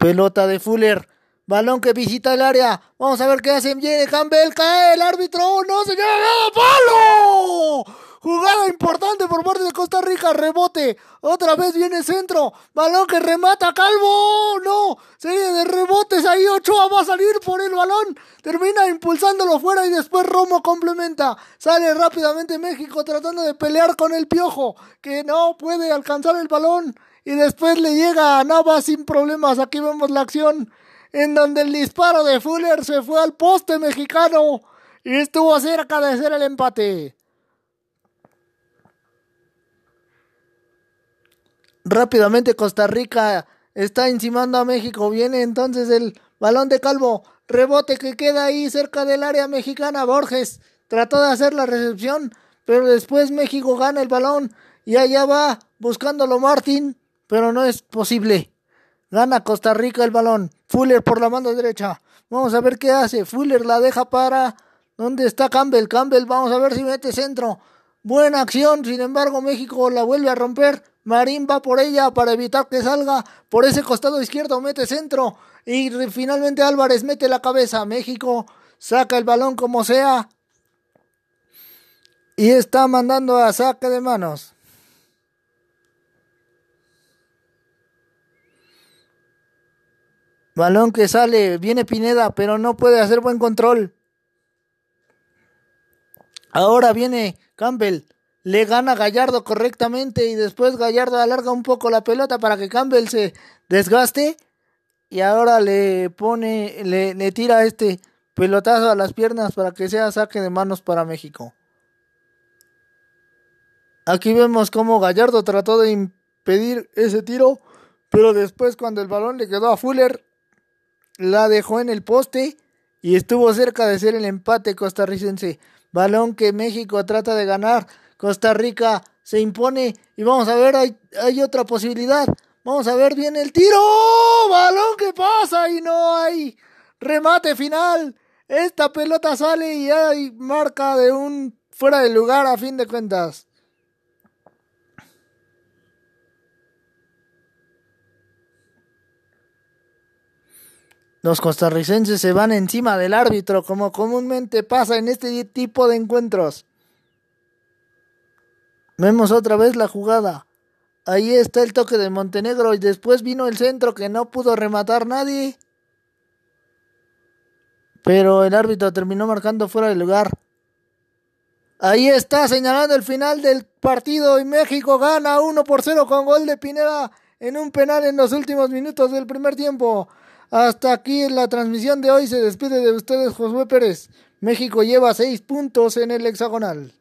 Pelota de Fuller. Balón que visita el área. Vamos a ver qué hace. Viene Campbell. Cae el árbitro. No, señor. ¡Palo! Jugada importante por parte de Costa Rica. Rebote. Otra vez viene centro. Balón que remata Calvo. No. Serie de rebotes ahí. Ochoa va a salir por el balón. Termina impulsándolo fuera y después Romo complementa. Sale rápidamente México tratando de pelear con el piojo. Que no puede alcanzar el balón. Y después le llega a Navas sin problemas. Aquí vemos la acción en donde el disparo de Fuller se fue al poste mexicano y estuvo cerca de hacer el empate. Rápidamente Costa Rica está encimando a México. Viene entonces el balón de Calvo. Rebote que queda ahí cerca del área mexicana. Borges trató de hacer la recepción, pero después México gana el balón y allá va buscándolo Martín, pero no es posible. Gana Costa Rica el balón. Fuller por la mano derecha. Vamos a ver qué hace. Fuller la deja para. ¿Dónde está Campbell? Campbell, vamos a ver si mete centro. Buena acción, sin embargo México la vuelve a romper. Marín va por ella para evitar que salga por ese costado izquierdo, mete centro y finalmente Álvarez mete la cabeza. México saca el balón como sea y está mandando a saque de manos. Balón que sale, viene Pineda, pero no puede hacer buen control. Ahora viene Campbell le gana Gallardo correctamente y después Gallardo alarga un poco la pelota para que Campbell se desgaste y ahora le pone, le, le tira este pelotazo a las piernas para que sea saque de manos para México. Aquí vemos cómo Gallardo trató de impedir ese tiro, pero después cuando el balón le quedó a Fuller, la dejó en el poste y estuvo cerca de ser el empate costarricense. Balón que México trata de ganar Costa Rica se impone y vamos a ver, hay, hay otra posibilidad. Vamos a ver bien el tiro. Balón que pasa y no hay remate final. Esta pelota sale y hay marca de un fuera de lugar a fin de cuentas. Los costarricenses se van encima del árbitro como comúnmente pasa en este tipo de encuentros. Vemos otra vez la jugada. Ahí está el toque de Montenegro y después vino el centro que no pudo rematar nadie. Pero el árbitro terminó marcando fuera del lugar. Ahí está señalando el final del partido y México gana 1 por 0 con gol de Pineda en un penal en los últimos minutos del primer tiempo. Hasta aquí en la transmisión de hoy se despide de ustedes Josué Pérez. México lleva 6 puntos en el hexagonal.